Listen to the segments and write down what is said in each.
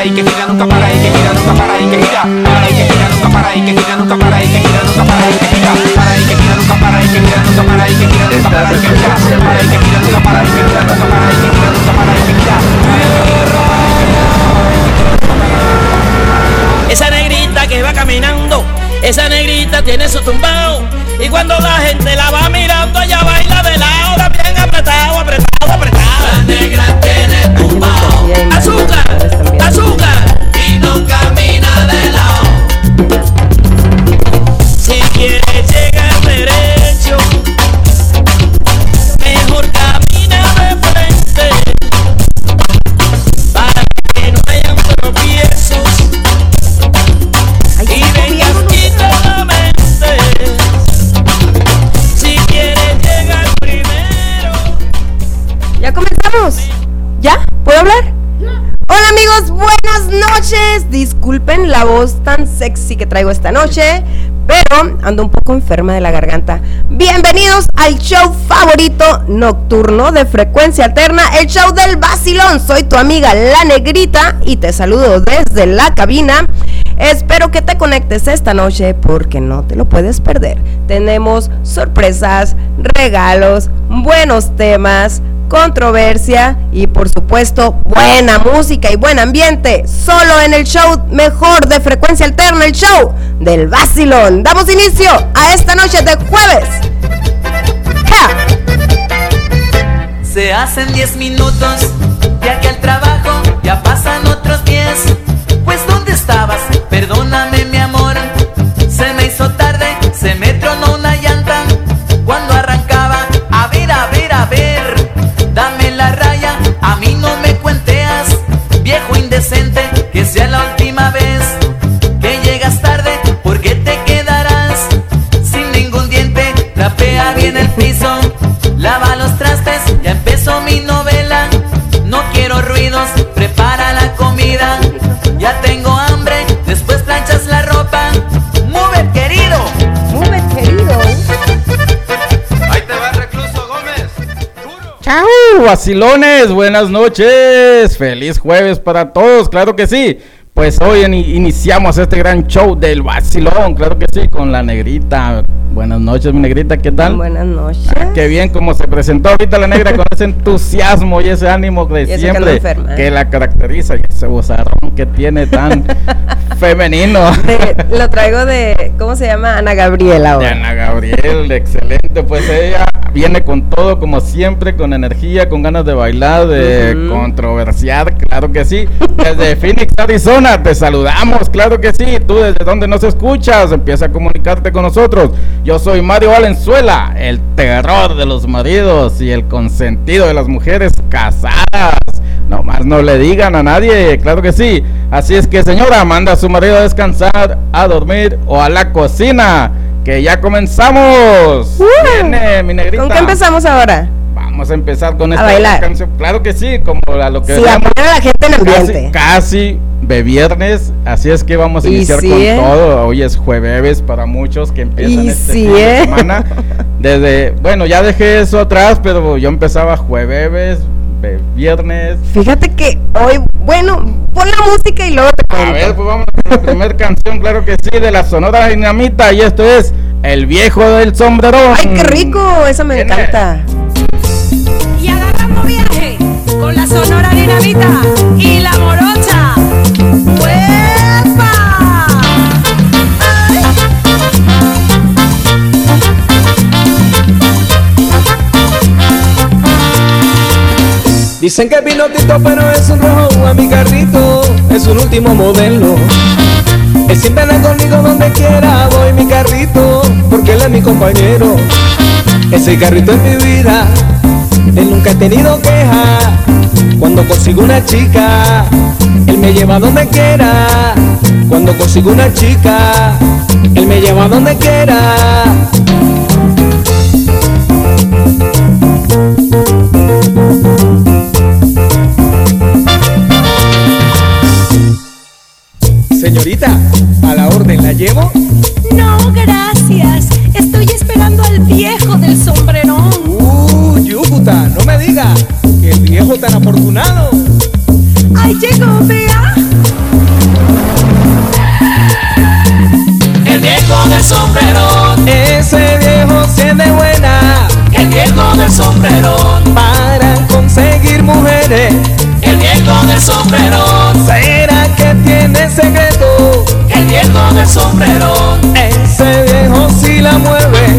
para y que tan sexy que traigo esta noche, pero ando un poco enferma de la garganta. Bienvenidos al show favorito nocturno de frecuencia alterna, el show del vacilón. Soy tu amiga La Negrita y te saludo desde la cabina. Espero que te conectes esta noche porque no te lo puedes perder. Tenemos sorpresas, regalos, buenos temas, controversia y por supuesto buena música y buen ambiente. Solo en el show mejor de frecuencia alterna, el show del vacilón. Damos inicio a esta noche de jueves. Se hacen 10 minutos, ya que al trabajo ya pasan ¡Chao! Vacilones, buenas noches. Feliz jueves para todos, claro que sí. Pues hoy in- iniciamos este gran show del vacilón, claro que sí, con la negrita. Buenas noches, mi negrita, ¿qué tal? Buenas noches. Ah, qué bien como se presentó ahorita la negra con ese entusiasmo y ese ánimo de Y que siempre que la caracteriza y ese bozarrón que tiene tan femenino. De- lo traigo de, ¿cómo se llama? Ana Gabriela De ahora. Ana Gabriel, excelente. Pues ella viene con todo, como siempre, con energía, con ganas de bailar, de Ujú. controversiar, claro que sí. Desde Phoenix, Arizona, te saludamos, claro que sí. Tú desde donde nos escuchas, empieza a comunicarte con nosotros. Yo soy Mario Valenzuela, el terror de los maridos y el consentido de las mujeres casadas. Nomás no le digan a nadie, claro que sí. Así es que señora, manda a su marido a descansar, a dormir o a la cocina. Que ya comenzamos. Viene, mi negrita. ¿Con qué empezamos ahora? Vamos a empezar con A esta bailar. canción. Claro que sí, como a lo que Sí, a veamos. poner a la gente en ambiente. casi de viernes, así es que vamos a Y iniciar sí, con ¿eh? todo. Hoy es jueves para muchos que empiezan Y este sí, fin de ¿eh? semana. Desde, bueno, ya dejé eso atrás, pero yo empezaba jueves, ve- viernes. Fíjate que hoy, bueno, pon la música y luego te A ver, pues vamos con la primera canción, claro que sí, de la Sonora Dinamita, y esto es El Viejo del Sombrerón. ¡Ay, qué rico! Esa me encanta. Y agarrando viaje con la sonora dinamita y la morocha. Dicen que es pinotito, pero es un rojo a mi carrito, es un último modelo. Él siempre anda conmigo donde quiera, voy mi carrito, porque él es mi compañero. Ese carrito es mi vida, él nunca ha tenido queja. Cuando consigo una chica, él me lleva donde quiera. Cuando consigo una chica, él me lleva donde quiera. Señorita, ¿a la orden la llevo? No, gracias. Estoy esperando al viejo del sombrerón. Uh, Yucuta, no me diga. que el viejo tan afortunado! ¡Ahí llegó, vea! El viejo del sombrerón. Ese viejo se de buena. El viejo del sombrerón. Para conseguir mujeres. El viejo del sombrerón. ¿Será que tiene secreto? el sombrero. Ese viejo sí la mueve.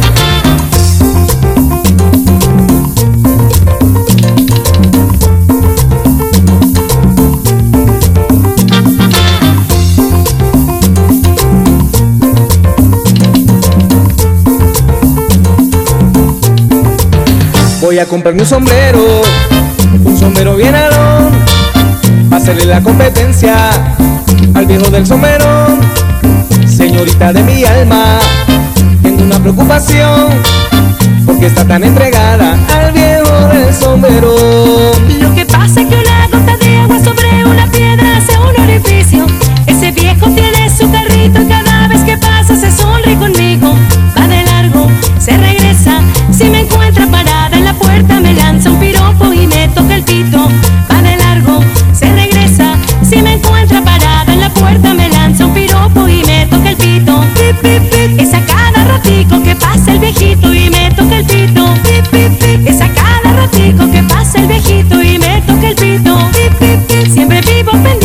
Voy a comprarme un sombrero, un sombrero bien alón, hacerle la competencia al viejo del sombrero señorita de mi alma. Tengo una preocupación, porque está tan entregada al viejo del sombrero. Lo que pasa es que una gota de agua sobre una piedra hace un orificio. Ese viejo tiene su carrito cada Siempre vivo.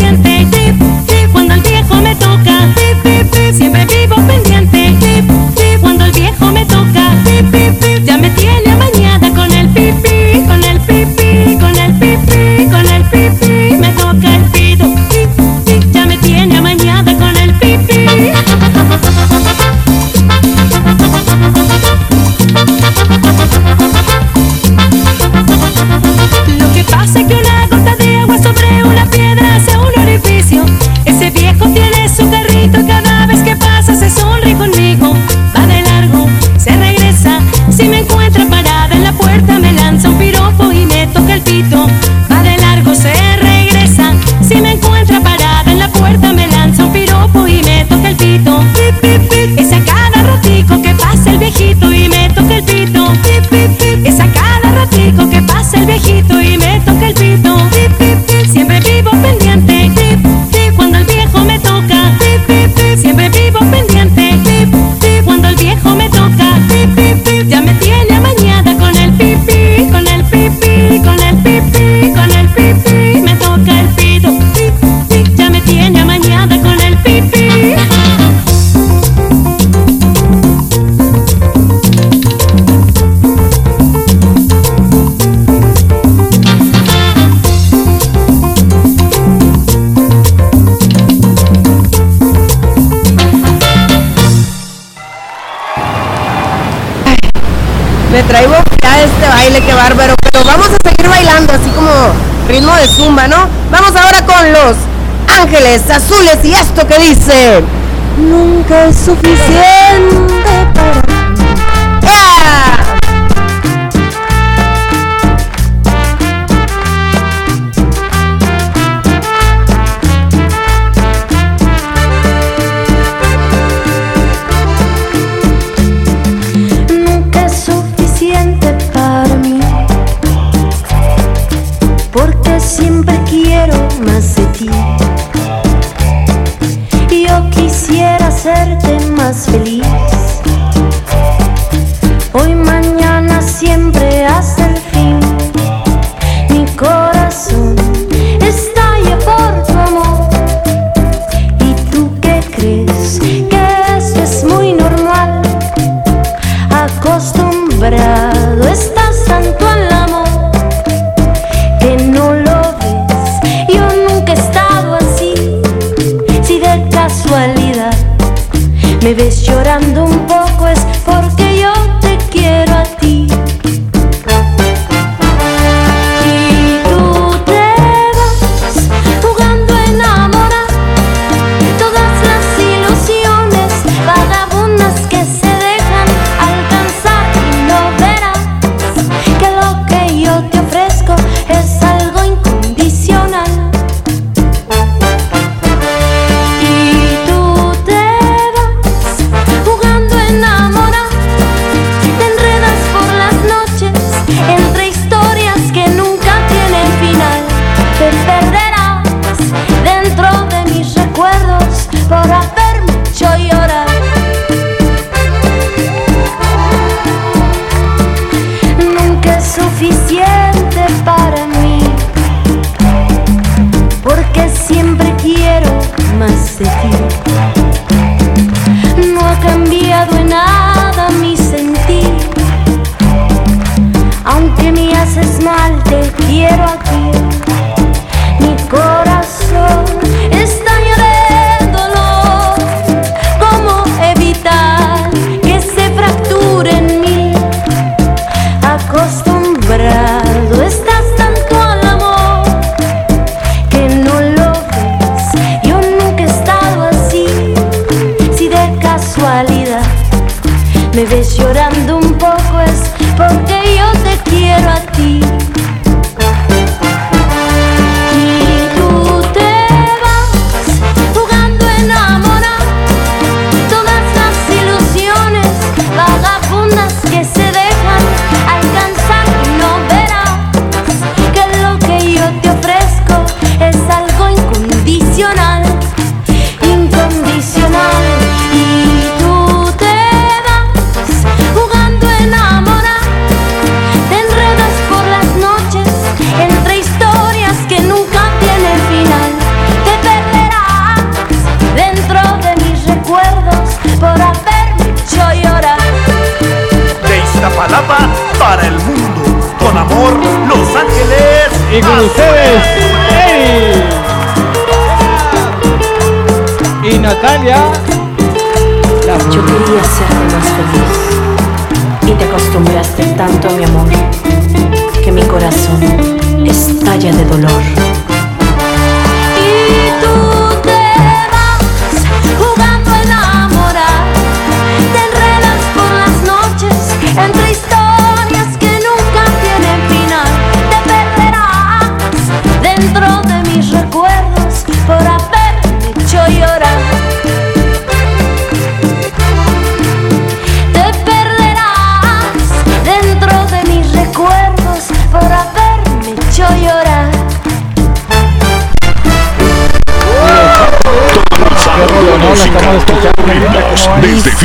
así como ritmo de zumba, ¿no? Vamos ahora con los ángeles azules y esto que dice, nunca es suficiente.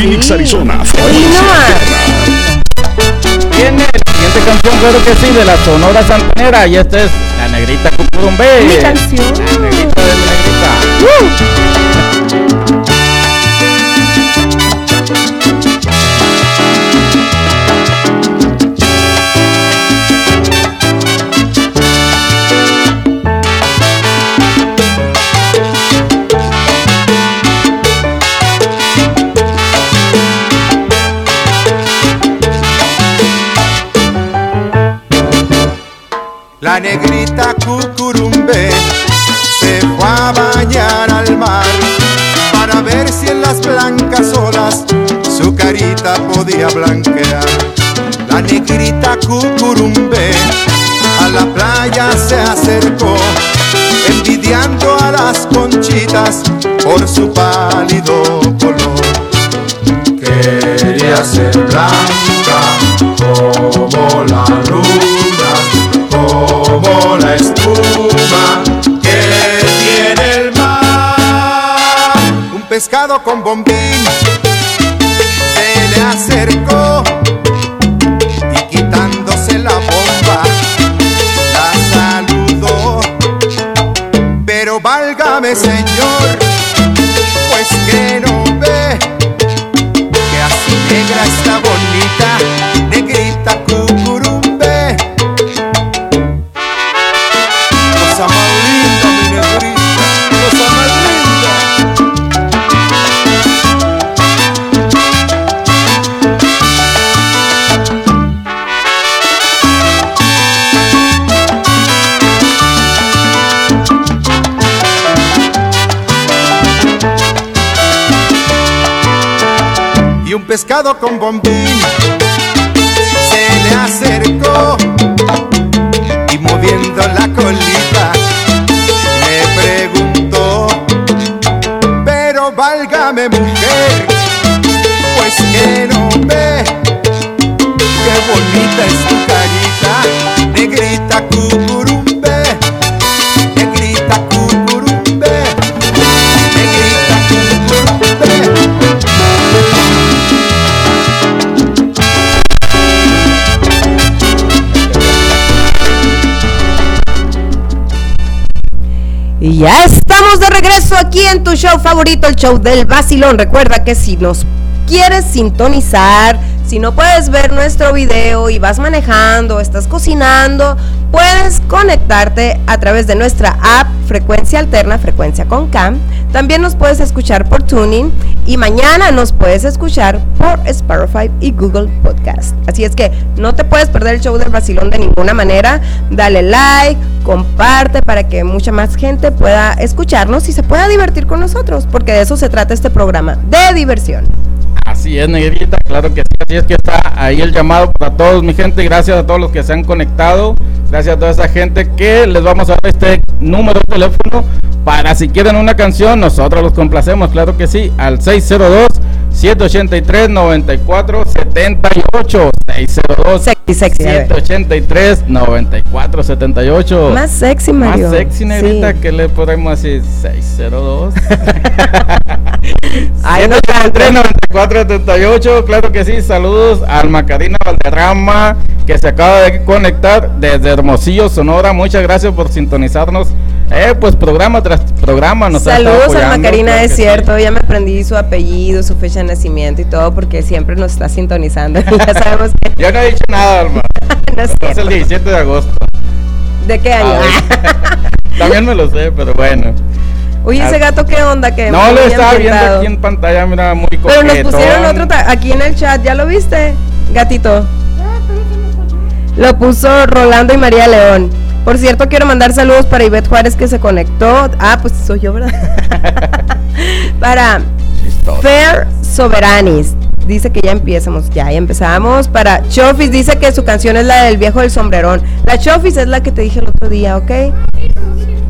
Phoenix, sí. Arizona. Tiene la siguiente canción, claro que sí, de la Sonora Santanera. Y esta es La Negrita Cucurumbé. Mi canción. La Negrita de la Negrita. Uh. a. La negrita cucurumbe a la playa se acercó, envidiando a las conchitas por su pálido color. Quería ser blanca como la luna, como la espuma que tiene el mar. Un pescado con bombín acercó y quitándose la bomba la saludó. Pero válgame Señor, pues que no ve que así negra está bonita. pescado con bombín. Y ya estamos de regreso aquí en tu show favorito, el show del vacilón. Recuerda que si nos quieres sintonizar, si no puedes ver nuestro video y vas manejando, estás cocinando, puedes conectarte a través de nuestra app Frecuencia Alterna, Frecuencia con Cam. También nos puedes escuchar por Tuning y mañana nos puedes escuchar por Spotify y Google Podcast. Así es que no te puedes perder el show del vacilón de ninguna manera. Dale like, comparte para que mucha más gente pueda escucharnos y se pueda divertir con nosotros, porque de eso se trata este programa, de diversión. Así es, negrita, claro que sí, así es que está ahí el llamado para todos, mi gente, gracias a todos los que se han conectado, gracias a toda esa gente que les vamos a dar este número de teléfono para si quieren una canción, nosotros los complacemos, claro que sí, al 602 783 9478 602 Sexy, sexy, a ver. 783 9478 Más sexy, Mario. Más sexy, negrita, Sí. que le podemos decir 602 Ay, no 9478, claro que sí. Saludos al Macarina Valderrama que se acaba de conectar desde Hermosillo, Sonora. Muchas gracias por sintonizarnos. Eh, pues programa tras programa nos Saludos a Macarina, claro es sí. cierto, ya me aprendí su apellido, su fecha de nacimiento y todo porque siempre nos está sintonizando. ya sabemos que Yo no he dicho nada, hermano. no es el 17 de agosto. ¿De qué año? Ah, También me lo sé, pero bueno. Oye, ese gato, ¿qué onda? Que No, lo estaba viendo aquí en pantalla, mira, muy Pero nos coquetón. pusieron otro aquí en el chat, ¿ya lo viste? Gatito. Lo puso Rolando y María León. Por cierto, quiero mandar saludos para Ivette Juárez que se conectó. Ah, pues soy yo, ¿verdad? para Fair Soberanis. Dice que ya empiezamos, ya, ya empezamos. Para Chofis, dice que su canción es la del viejo del sombrerón. La Chofis es la que te dije el otro día, ¿ok?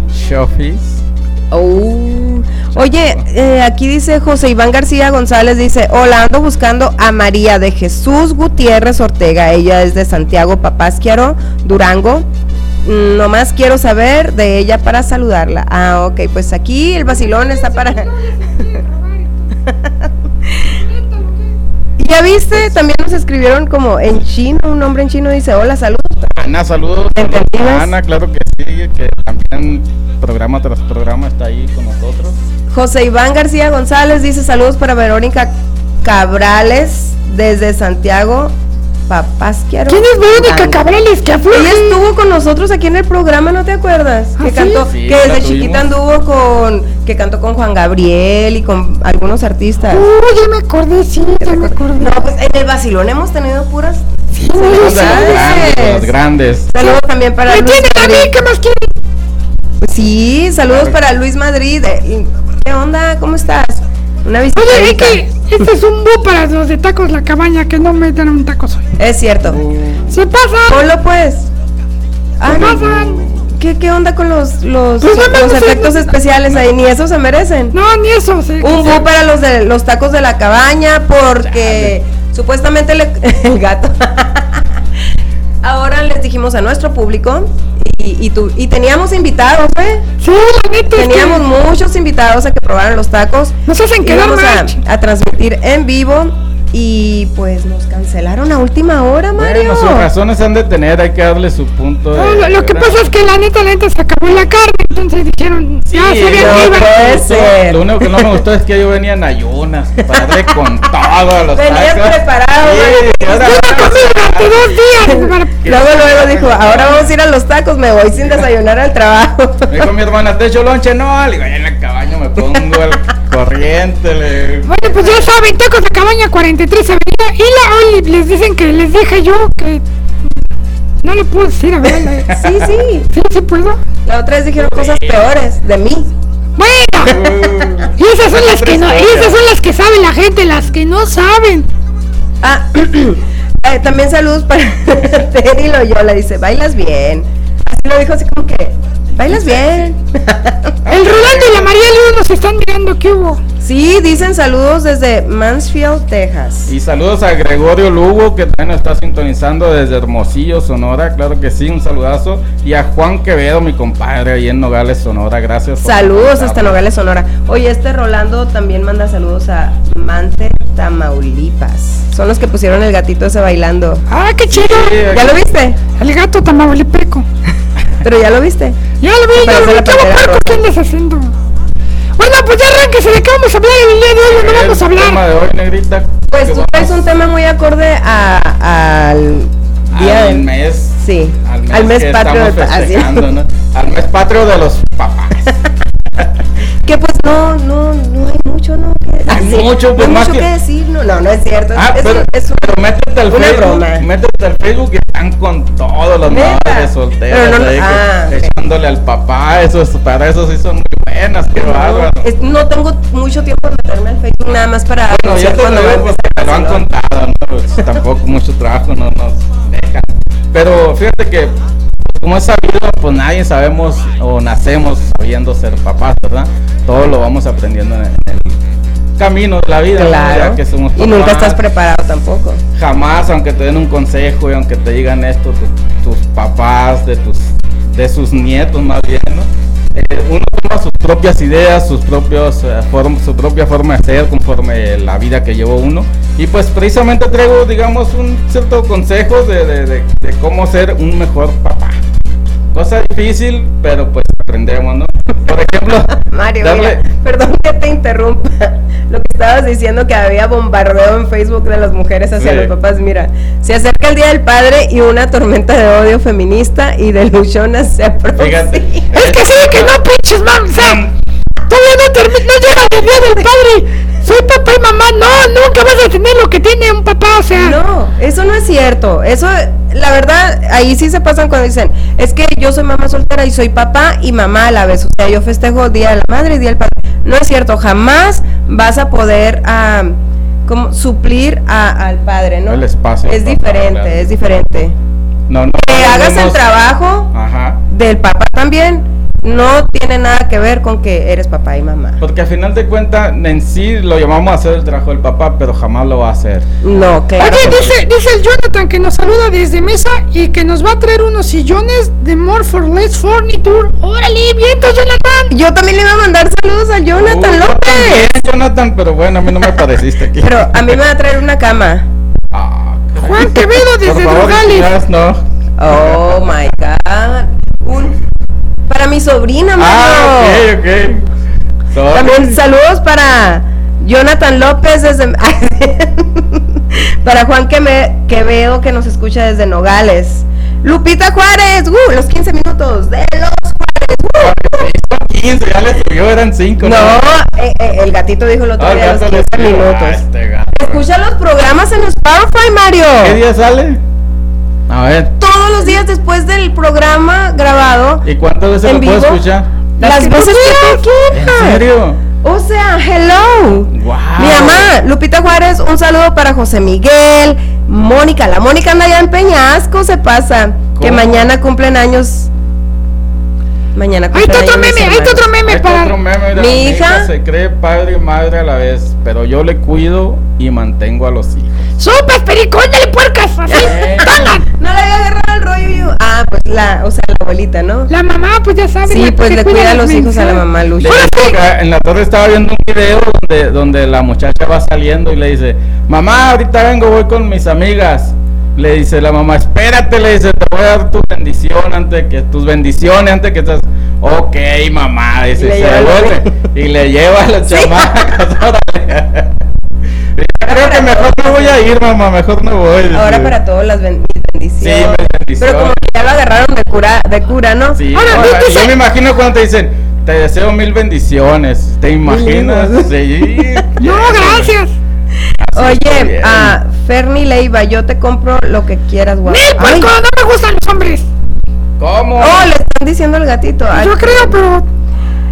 Shofis. Oh. Oye, eh, aquí dice José Iván García González, dice, hola, ando buscando a María de Jesús Gutiérrez Ortega, ella es de Santiago Papásquiaro, Durango. Mm, Nomás quiero saber de ella para saludarla. Ah, ok, pues aquí el vacilón está para... ¿Ya viste? También nos escribieron como en chino, un nombre en chino dice, hola, saludos. Ana, saludos. ¿Entendidas? Ana, claro que sí, que también programa tras programa está ahí con nosotros. José Iván García González dice saludos para Verónica Cabrales desde Santiago Papásquiaro. ¿Quién es Verónica. Cabrales? Que afloje. Ella estuvo con nosotros aquí en el programa, ¿no te acuerdas? ¿Ah, que sí? cantó, Sí, que desde chiquita anduvo con, que cantó con Juan Gabriel y con algunos artistas. Uh, ya me acordé, sí, ya me acordé. No, pues en el vacilón hemos tenido puras. Sí, grandes, los grandes. Saludos también para Me Luis tienen a mí, Madrid. ¿qué más quieren? Sí, saludos para Luis Madrid. Eh, ¿Qué onda? ¿Cómo estás? Una visita. Oye, es que este es un bu para los de tacos la cabaña que no meten un taco soy. Es cierto. Se pasan. Ponlo pues. Se pasan. ¿Qué, ¿Qué onda con los, los, Pues los efectos especiales ahí? Ni eso se merecen. No, ni eso. Se, Un bu para los de los tacos de la cabaña porque supuestamente le- el gato. Ahora les dijimos a nuestro público y, y, tu- y teníamos invitados, ¿eh? Sí, la neta. es que Teníamos muchos invitados a que probaran los tacos. Nos hacen quedar mal. a, a transmitir en vivo y pues nos cancelaron a última hora, Mario. Bueno, sus razones han de tener, hay que darle su punto de. No, lo, lo que pasa es que la neta, la neta se acabó la carne, entonces dijeron, ya Sí, que iba. puede Lo- ser. Lo único que no me gustó es que yo venía en ayunas para darle con todo a los Venías tacos. preparado, Sí, ahora- no dos días. para- Luego, luego dijo, ahora vamos a ir a los tacos, me voy sin desayunar al trabajo. Me dijo mi hermana, ¿te echo lonche? No, le digo, allá en la cabaña me pongo al corriente. Le... Bueno, pues ya saben, tacos de cabaña 43 Avenida y la Oli, les dicen que les dije yo que no le puedo decir a ver. la- Sí, sí. Sí, sí puedo. La otra vez dijeron cosas peores de mí. Bueno, y esas son las que no, y esas son las que saben la gente, las que no saben. Ah, eh, también saludos para Terry Loyola, dice, bailas bien. Así lo dijo así como que, bailas bien. El Rolando y la María Luz nos están mirando, ¿qué hubo? Sí, dicen saludos desde Mansfield, Texas. Y saludos a Gregorio Lugo, que también nos está sintonizando desde Hermosillo, Sonora. Claro que sí, un saludazo. Y a Juan Quevedo, mi compadre, ahí en Nogales, Sonora. Gracias. Saludos hasta. Nogales, Sonora. Oye, este Rolando también manda saludos a Mante, Tamaulipas. Son los que pusieron el gatito ese bailando. Ah, qué chido. Sí, ¿Ya lo viste? El gato tamaulipeco. Pero ya lo viste. Ya lo vi, ya Parece lo vi, la qué andas haciendo. Bueno, pues ya arránquese de qué vamos a hablar el día de hoy, no vamos a tema hablar. de hoy, negrita. Pues tú traes un tema muy acorde a- al día al del- mes. Sí, al mes, que patrio festejando, ¿no? Al mes patrio de los papás. Que pues no, no, no hay mucho, ¿no? Que, así, mucho, no pues, hay más mucho que- que decir, no, no, no es cierto. Ah, es, pero, es un- pero métete al una Facebook, broma. métete al Facebook y están con todos los madres solteras no- ahí, que- ah, ok. echándole al papá, esos, para eso sí son muy buenas, qué bárbaro. es- no tengo mucho tiempo de meterme al Facebook nada más para Bueno, ya te lo lo han contado, ¿no? Pues, tampoco mucho trabajo no nos dejan. Pero fíjate que, como es sabido, pues nadie sabemos o nacemos sabiendo ser papás, ¿verdad? Todo lo vamos aprendiendo en el camino de la vida. Claro. Que somos Y nunca papás. estás preparado tampoco. jamás, aunque te den un consejo y aunque te digan esto tu- tus papás, de tus de sus nietos más bien, ¿no? Eh, uno toma sus propias ideas, sus propios eh, su propia forma de ser conforme la vida que llevó uno y pues precisamente traigo digamos un cierto consejo de, de- de- de cómo ser un mejor papá. Cosa difícil, pero pues aprendemos, ¿no? Por ejemplo, Mario, mira, perdón que te interrumpa. Lo que estabas diciendo que había bombardeo en Facebook de las mujeres hacia Sí. los papás. Mira, se acerca el Día del Padre y una tormenta de odio feminista y de luchonas se aproxima. Fíjate. Es que sí, que no pinches, man. Todavía no, termi- no llega el día del padre. Soy papá y mamá. No, nunca vas a tener lo que tiene un papá. O sea, No, eso no es cierto. Eso, la verdad, ahí sí se pasan cuando dicen, es que yo soy mamá soltera y soy papá y mamá a la vez. O sea, yo festejo Día de la Madre y Día del Padre. No es cierto, jamás vas a poder ah, como suplir a- al padre, ¿no? El espacio, Es diferente, es diferente. No, no, Que hagas el trabajo Ajá. del papá también no tiene nada que ver con que eres papá y mamá. Porque al final de cuentas, en sí lo llamamos a hacer el trabajo del papá, pero jamás lo va a hacer. No, claro. Oye, que dice, dice el Jonathan que nos saluda desde mesa y que nos va a traer unos sillones de More for Less Furniture. Órale, vientos, Jonathan. Yo también le iba a mandar saludos a Jonathan Uh, López. también, Jonathan, pero bueno, a mí no me pareciste aquí. Pero a mí me va a traer una cama. Ah. Juan Quevedo desde Nogales. no. Oh my god. Un, para mi sobrina, Ah, Mario. ok, ok. Sorry. También saludos para Jonathan López desde para Juan que me que veo que nos escucha desde Nogales. Lupita Juárez, uh, los 15 minutos de los 15, ya le subió, eran 5. uh. No, eh, eh, el gatito dijo el otro Ah, día los gato le 15 subió. Ah, minutos. este gato. Escucha los programas en Spotify, Mario. ¿Qué día sale? A ver. Todos los días después del programa grabado. ¿Y cuántas veces ¿En lo puedo escuchar? Las tú veces que tú ¿En serio? O sea, hello. Wow. Mi mamá, Lupita Juárez, un saludo para José Miguel, Mónica, la Mónica anda allá en Peñasco, se pasa, que mañana cumplen años. Mañana Ahí está otro meme, ahí está otro meme Ahí está para. otro meme, mira, Mi mi hija- hija se cree padre y madre a la vez, pero yo le cuido y mantengo a los hijos. ¡Sopas, pericón, dale puercas! Así. No le había agarrado el rollo yo. Ah, pues la, o sea, la abuelita, ¿no? La mamá, pues ya sabe. Sí, pues que le cuida a los hijos a la mamá Lucha. en la tarde estaba viendo un video donde, donde la muchacha va saliendo y le dice, mamá, ahorita vengo, voy con mis amigas. Le dice la mamá, espérate, le dice, te voy a dar tu bendición antes que tus bendiciones antes que estás. Ok, mamá, dice, Y le se devuelve y le lleva a los chamacos. órale. Creo que mejor no voy a ir, mamá, mejor no voy. dice. Ahora para todos las bendiciones. Sí, bendiciones. Pero como que ya lo agarraron de cura, de cura, ¿no? Sí, Ahora, yo me imagino cuando te dicen, te deseo mil bendiciones. ¿Te imaginas? Sí, No, gracias. está Oye, bien. Ferni Leiva, yo te compro lo que quieras, pues Ay, no me gustan los hombres. ¿Cómo? Oh, le están diciendo al gatito. Ay, Yo creo, pero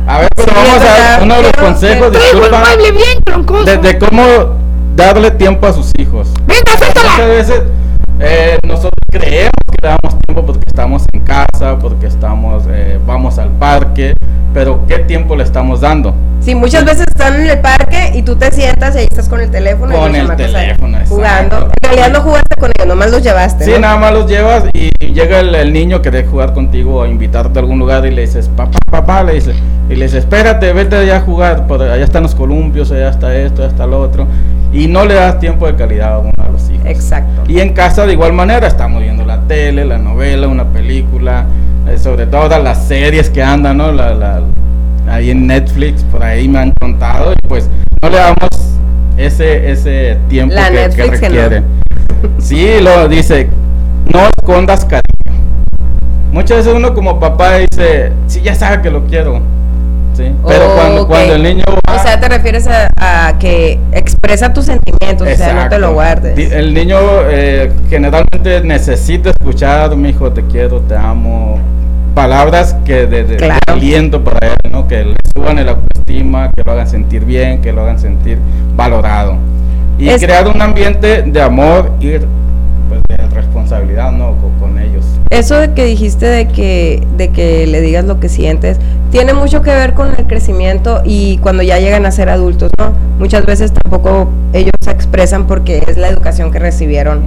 A ver, pero Sí, vamos a ver uno de los consejos, disculpa, mueble bien troncoso. de, de cómo darle tiempo a sus hijos. Venga, Muchas suéltala. veces eh, nosotros creemos que le damos tiempo porque estamos en casa, porque estamos, eh, vamos al parque, pero ¿qué tiempo le estamos dando? Sí, muchas veces están en el parque y tú te sientas y ahí estás con el teléfono. y Con los el teléfono, exacto. Jugando. En realidad no jugaste con ellos, nomás los llevaste. Sí, ¿no? nada más los llevas y llega el, el niño que quiere jugar contigo o invitarte a algún lugar y le dices, papá, papá, le dice, y le dice, espérate, vete allá a jugar, por allá están los columpios, allá está esto, allá está lo otro, y no le das tiempo de calidad a uno a los hijos. Exacto. Y en casa de igual manera, estamos viendo la tele, la novela, una película, eh, sobre todo las series que andan, ¿no? La, la- ahí en Netflix, por ahí me han contado y pues no le damos ese, ese tiempo La que, que Netflix que no. requiere. Sí, lo dice, no escondas cariño. Muchas veces uno como papá dice, sí, ya sabe que lo quiero. Sí, pero cuando, Ok. cuando el niño va... O sea, te refieres a, a que expresa tus sentimientos, o sea, no te lo guardes. El niño eh, generalmente necesita escuchar, mi hijo, te quiero, te amo. Palabras que de, de- aliento para él, ¿no? Que le suban el autoestima, que lo hagan sentir bien, que lo hagan sentir valorado. Y Es- crear un ambiente de amor y pues, de responsabilidad, ¿no? Con, con ellos. Eso de que dijiste de que, de que le digas lo que sientes, tiene mucho que ver con el crecimiento y cuando ya llegan a ser adultos, ¿no? Muchas veces tampoco ellos se expresan porque es la educación que recibieron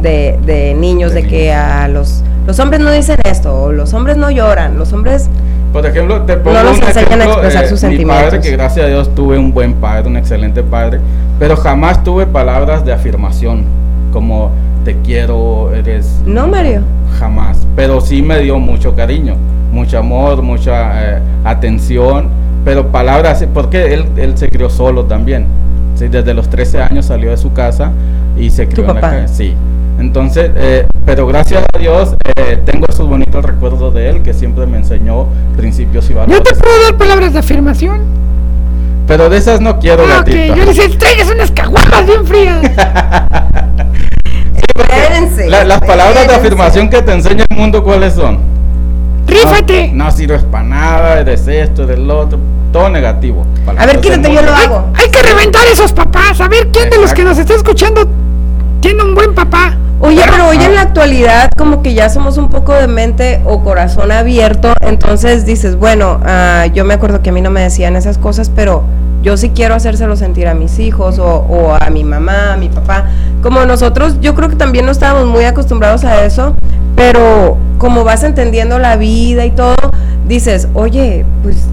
de, de niños, de, De que a los, los hombres no dicen esto, o los hombres no lloran, los hombres... Por ejemplo, te pongo nos un enseñan a ejemplo, expresar sus mi padre, sentimientos. que gracias a Dios tuve un buen padre, un excelente padre, pero jamás tuve palabras de afirmación, como te quiero, eres... No, Mario. Jamás, pero sí me dio mucho cariño, mucho amor, mucha eh, atención, pero palabras, porque él, él se crió solo también, ¿sí? desde los 13 años salió de su casa y se crió en la papá? calle, sí. Entonces, eh, pero gracias a Dios eh, tengo esos bonitos recuerdos de él que siempre me enseñó principios y Yo te valores. puedo dar palabras de afirmación. Pero de esas no quiero, Ah, ok, gatito. yo les traigas unas caguamas bien frías. Espérense, La- las palabras de afirmación que te enseña el mundo, ¿cuáles son? Rífate. No, no sirves para nada, eres esto, eres lo otro, todo negativo. A ver, quítate, yo lo hago. Hay que reventar esos papás. A ver quién de los que nos está escuchando tiene un buen papá. Oye, pero hoy Ah. en la actualidad como que ya somos un poco de mente o corazón abierto, entonces dices, bueno, ah, yo me acuerdo que a mí no me decían esas cosas, pero yo sí quiero hacérselo sentir a mis hijos o, o a mi mamá, a mi papá. Como nosotros, yo creo que también no estábamos muy acostumbrados a eso, pero como vas entendiendo la vida y todo, dices, oye, pues,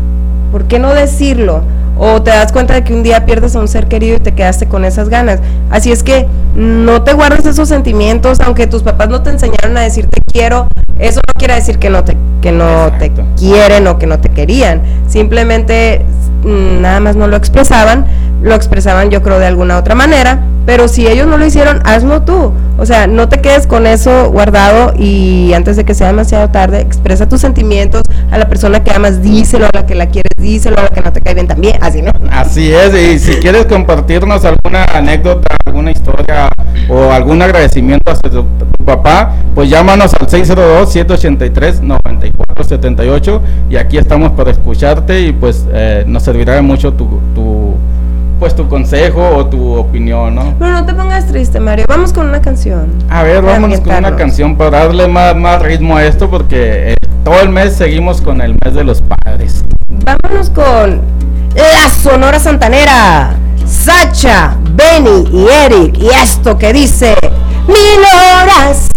¿por qué no decirlo? O te das cuenta de que un día pierdes a un ser querido y te quedaste con esas ganas. Así es que no te guardes esos sentimientos, aunque tus papás no te enseñaron a decir te quiero, eso no quiere decir que no te, que no te Exacto. quieren o que no te querían. Simplemente mm, nada más no lo expresaban, lo expresaban yo creo de alguna otra manera, pero si ellos no lo hicieron, hazlo tú. O sea, no te quedes con eso guardado y antes de que sea demasiado tarde, expresa tus sentimientos a la persona que amas, díselo, a la que la quieres, díselo, a la que no te cae bien también, así, ¿no? Así es, y si quieres compartirnos alguna anécdota, alguna historia o algún agradecimiento hacia tu, tu papá, pues llámanos al 602-783-9478 y aquí estamos para escucharte y pues eh, nos servirá mucho tu, tu, pues tu consejo o tu opinión, ¿no? Pero no te pongas triste, Mario. Vamos con una canción. A ver, vámonos con una canción para darle más, más ritmo a esto porque eh, todo el mes seguimos con el mes de los padres. Vámonos con la Sonora Santanera. Sacha, Benny y Eric. Y esto que dice mil horas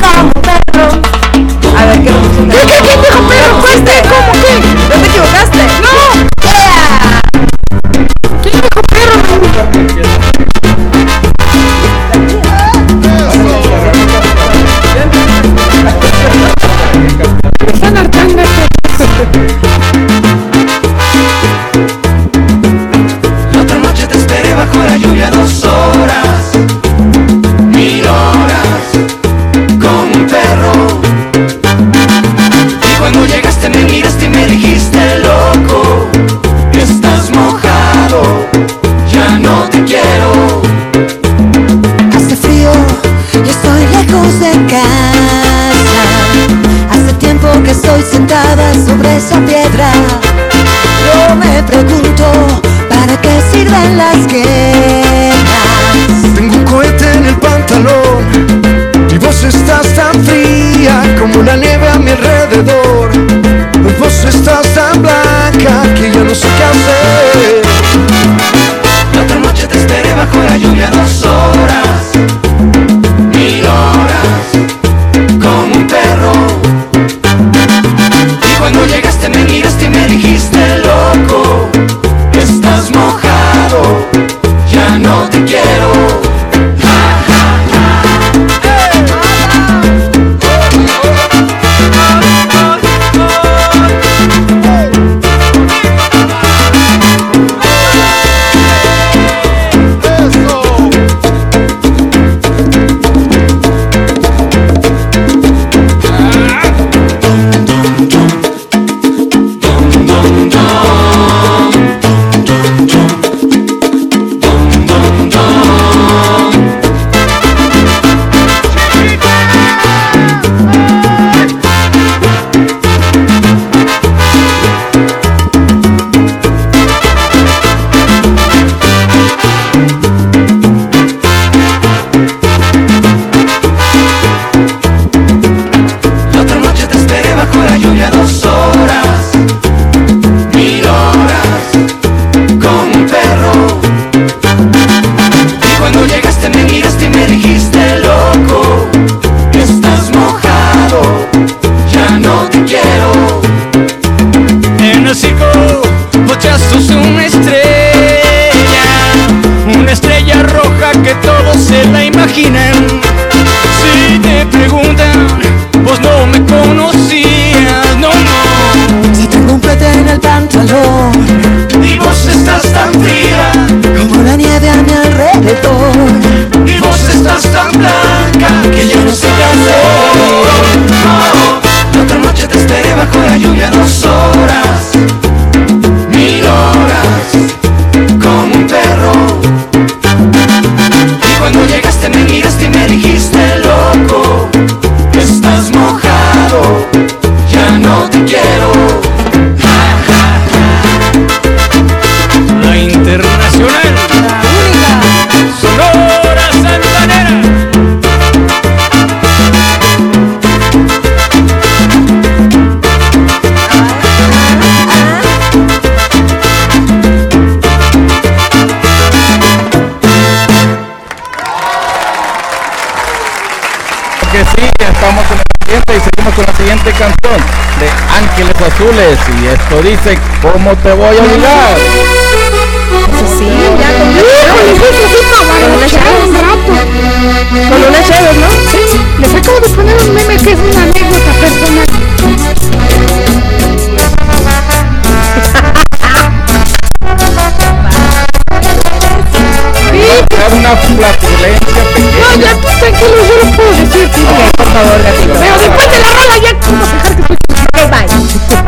como perro. A ver qué ¿Qué, qué, qué dijo perro? ¿cómo qué? ¿No te equivocaste? ¡No! que todos se la imaginen. Azules. Y esto dice, ¿cómo te voy a olvidar? Sí, ya con Con una chave un rato. Con una chave, ¿no? Sí, les acabo de poner un meme que es una anécdota personal. Es una flatulencia pequeña. No, ya tú tranquilo, yo lo puedo decir. sí, Ok, por favor, gatito. Pero después de la rola ya vamos a dejar que Ok, bye.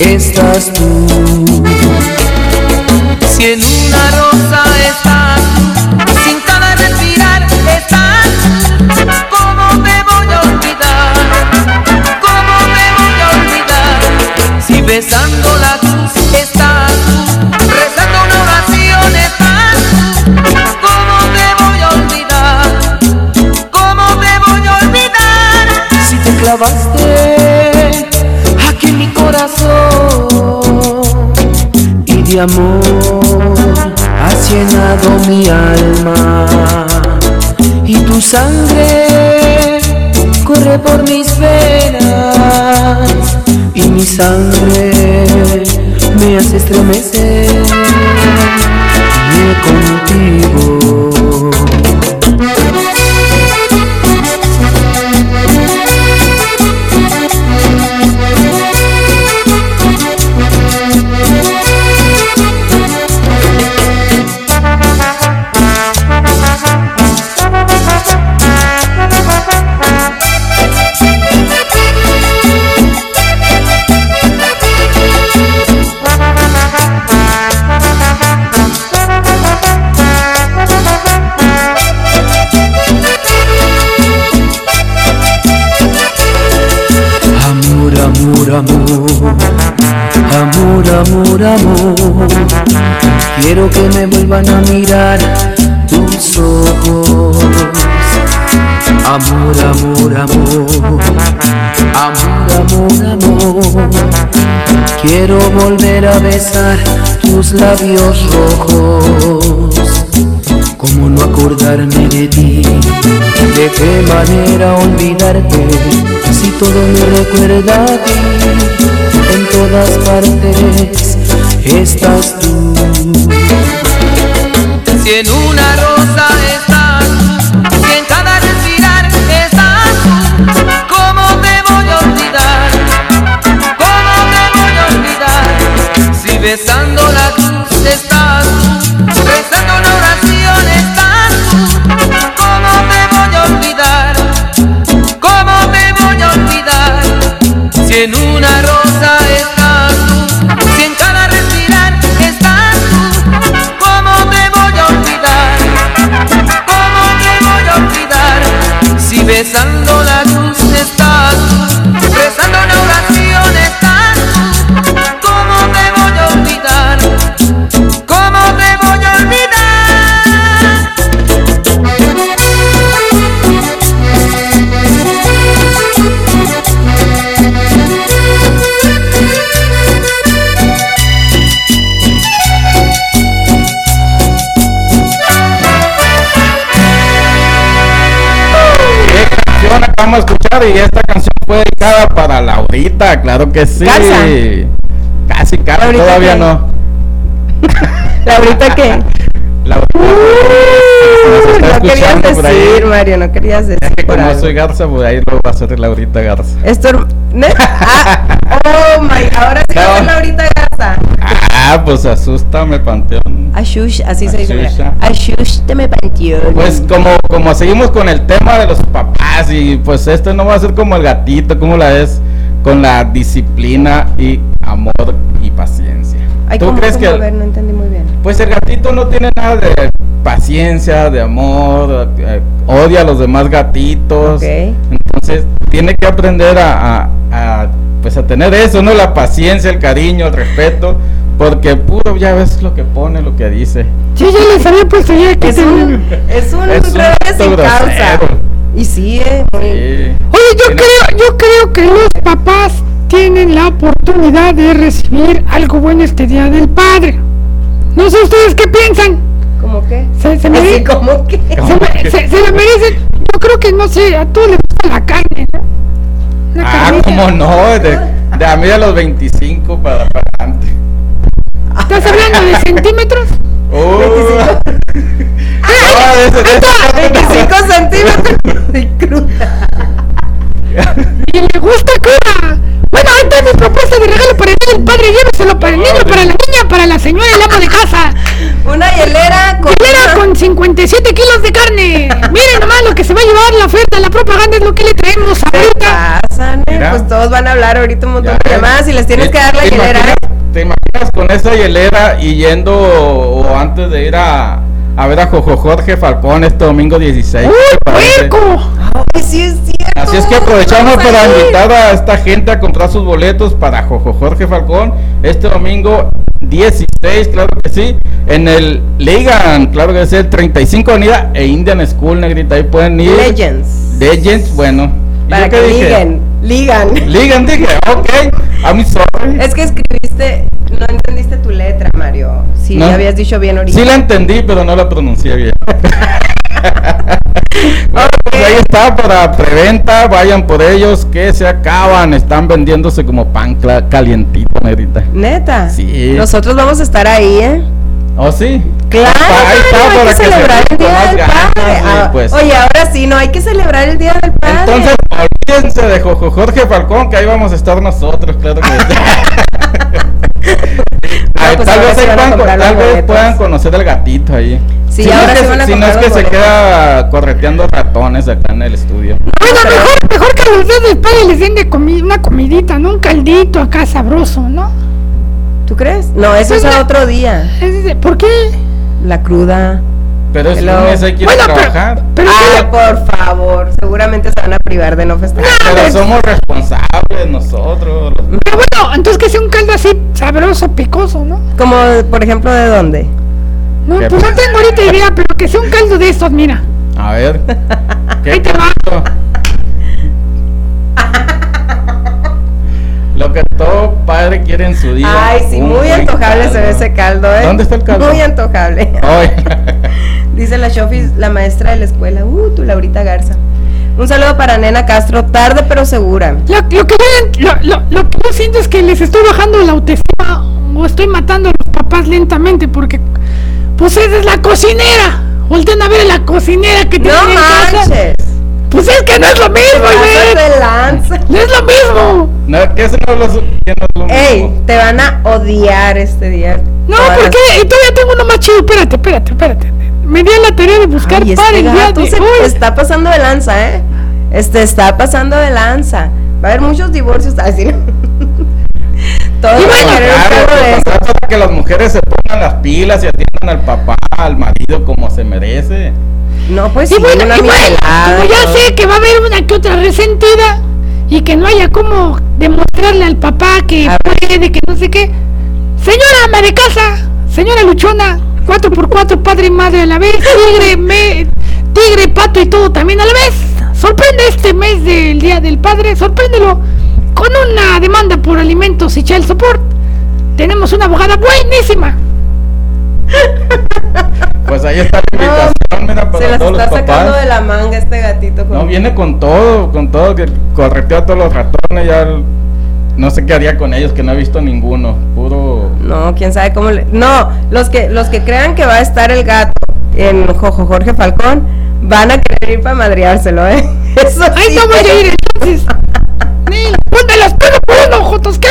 estás tú. Si en amor has llenado mi alma y tu sangre corre por mis venas y mi sangre me hace estremecer contigo. Amor, amor, amor, amor. Quiero que me vuelvan a mirar tus ojos. Amor, amor, amor, amor, amor, amor. Quiero volver a besar tus labios rojos. ¿Cómo no acordarme de ti? ¿De qué manera olvidarte? Si todo me recuerda a ti, en todas partes estás tú. Si en una rosa estás, si en cada respirar estás, ¿cómo me voy a olvidar? ¿Cómo me voy a olvidar? Si besando la olvidar? Acabamos de escuchar? Y esta canción fue dedicada para Laurita, claro que sí. Garza. Casi, casi, ¿Laurita todavía qué? no. ¿Laurita qué? Laurita. está No querías por decir, Mario, no querías decir. Es que por como algo. soy Garza, pues ahí lo va a hacer Laurita Garza. Esto. Ah, oh my, ahora sí va a ser No. Laurita Garza. Ah, pues asústame, Panteón. Ashush, así se dice. Ashusha. Ashush, panteón. Pues como, como seguimos con el tema de los papás y pues este no va a ser como el gatito, como la es con la disciplina y amor paciencia. Ay, ¿Tú ¿cómo, crees que A ver, no entendí muy bien. pues el gatito no tiene nada de paciencia, de amor, eh, odia a los demás gatitos. Ok. Entonces tiene que aprender a, a- a, pues a tener eso, ¿no? La paciencia, el cariño, el respeto, porque puro ya ves lo que pone, lo que dice. Sí, ya les había puesto ya que Es un, es un Es un rebelde sin grosero. causa. Y sí, eh. Sí. Oye, yo Tiene- creo, yo creo que los papás tienen la oportunidad de recibir algo bueno este día del padre. No sé ustedes qué piensan. ¿Cómo qué? Se, se Así mere- como que. se se- se lo merecen. Yo creo que no sé, a todos les gusta la carne, ¿no? Una Ah, carnita. cómo no, de, de a mí a los 25 para, para adelante. ¿Estás hablando de centímetros? Oh. No, de ese- de ese- 25 centímetros de cruda. Y le gusta cura. Bueno, ahí está mi propuesta de regalo para el día del padre. Lléveselo para el niño, para la niña, para la señora, el amo de casa. Una hielera con. Hielera con 57 kilos de carne. Miren nomás lo que se va a llevar la oferta, la propaganda es lo que le traemos ¿Qué ahorita. pasa, ne? Mira. Pues todos van a hablar ahorita un montón Ya de llamadas y les tienes ¿Te- que dar la hielera. ¿Te imaginas con esa hielera y yendo o antes de ir a, a ver a Jojo Jorge Falcón este domingo 16? ¿qué te parece? ¡Puerco! Ay, sí es cierto. Así es que aprovechamos para invitar a esta gente a comprar sus boletos para Jojo Jorge Falcón este domingo 16, claro que sí, en el Ligan, claro que es el 35 Avenida e Indian School, negrita, ahí pueden ir. Legends. Legends, bueno. ¿Y Para que dije? ligan. Ligan. Ligan, dije, ok, I'm sorry. Es que escribiste, no entendiste tu letra, Mario. Si No. habías dicho bien ahorita. Sí la entendí, pero no la pronuncié bien. Bueno, pues ahí está para preventa, vayan por ellos que se acaban, están vendiéndose como pan calientito, negrita. Neta. Sí. Nosotros vamos a estar ahí, ¿eh? ¿Oh sí? Claro, hay para que celebrar el Día del ganas, Padre. Ah, pues. Oye, ahora sí, no, hay que celebrar el Día del Padre. Entonces, olvídense de Jojo Jorge Falcón, que ahí vamos a estar nosotros, claro que sí. Ay, pues tal vez, puedan, tal vez puedan conocer al gatito ahí. Sí, si no ahora es van a si no es que se queda correteando ratones acá en el estudio. Oiga, mejor, mejor que los días del padre les den de comi- una comidita, ¿no? Un caldito acá sabroso, ¿no? ¿Tú crees? No, eso es Pues a no. otro día. Es ¿Por qué? La cruda. Pero es lunes, hay que ir Bueno, a trabajar. Pero Ay, ¿qué? por favor. Seguramente se van a privar de no festejar. Pero somos responsables nosotros. Pero bueno, entonces que sea un caldo así sabroso, picoso, ¿no? Como, por ejemplo, ¿de dónde? No, ¿Qué pues no tengo ahorita idea, pero que sea un caldo de estos, mira. A ver. ¿Qué Ahí te va. Lo que todo padre quiere en su día. Ay, sí, muy antojable se ve ese caldo, ¿eh? ¿Dónde está el caldo? Muy antojable. Ay. Dice la Shofis, la maestra de la escuela. Uh, tu Laurita Garza. Un saludo para Nena Castro, tarde pero segura. Lo, lo que yo, lo, lo- lo que yo siento es que les estoy bajando la autoestima o estoy matando a los papás lentamente porque, pues esa es la cocinera. Volten a ver a la cocinera que No tienen en casa. Pues es que no es lo mismo, Pasas güey. de lanza. No es lo mismo. No, que eso no lo no es lo Ey, mismo. te van a odiar este día. No, Todas ¿por las- qué? Y todavía tengo uno más chido. Espérate, espérate, espérate. Me di a la tarea de buscar Ay, para este el día gato de se hoy. está pasando de lanza, ¿eh? Este está pasando de lanza. Va a haber muchos divorcios así. ¿no? Todos Y bueno, Claro, de que las mujeres se pongan las pilas y atiendan al papá, al marido como se merece. No, pues Y sí, bueno, una y bueno, michelada, como ya sé que va a haber una que otra resentida y que no haya como demostrarle al papá que A ver. puede, que no sé qué. Señora ama de casa, señora luchona, cuatro por cuatro, padre y madre a la vez, tigre, me, tigre, pato y todo también a la vez. Sorprende este mes del Día del Padre, sorpréndelo con una demanda por alimentos y child support. Tenemos una abogada buenísima. Pues ahí está la invitación, mira, Se para las todos los está sacando de la manga este gatito. No, con- viene con todo, con todo, que corretea a todos los ratones, ya el- no sé qué haría con ellos, que no he visto ninguno, puro... No, quién sabe cómo le... No, los que, los que crean que va a estar el gato en Jojo Jorge Falcón van a querer ir para madreárselo, ¿eh? Eso Ahí sí. no voy a ir entonces. Ni, ¿Dónde las pego por uno, Jotos? ¿Qué?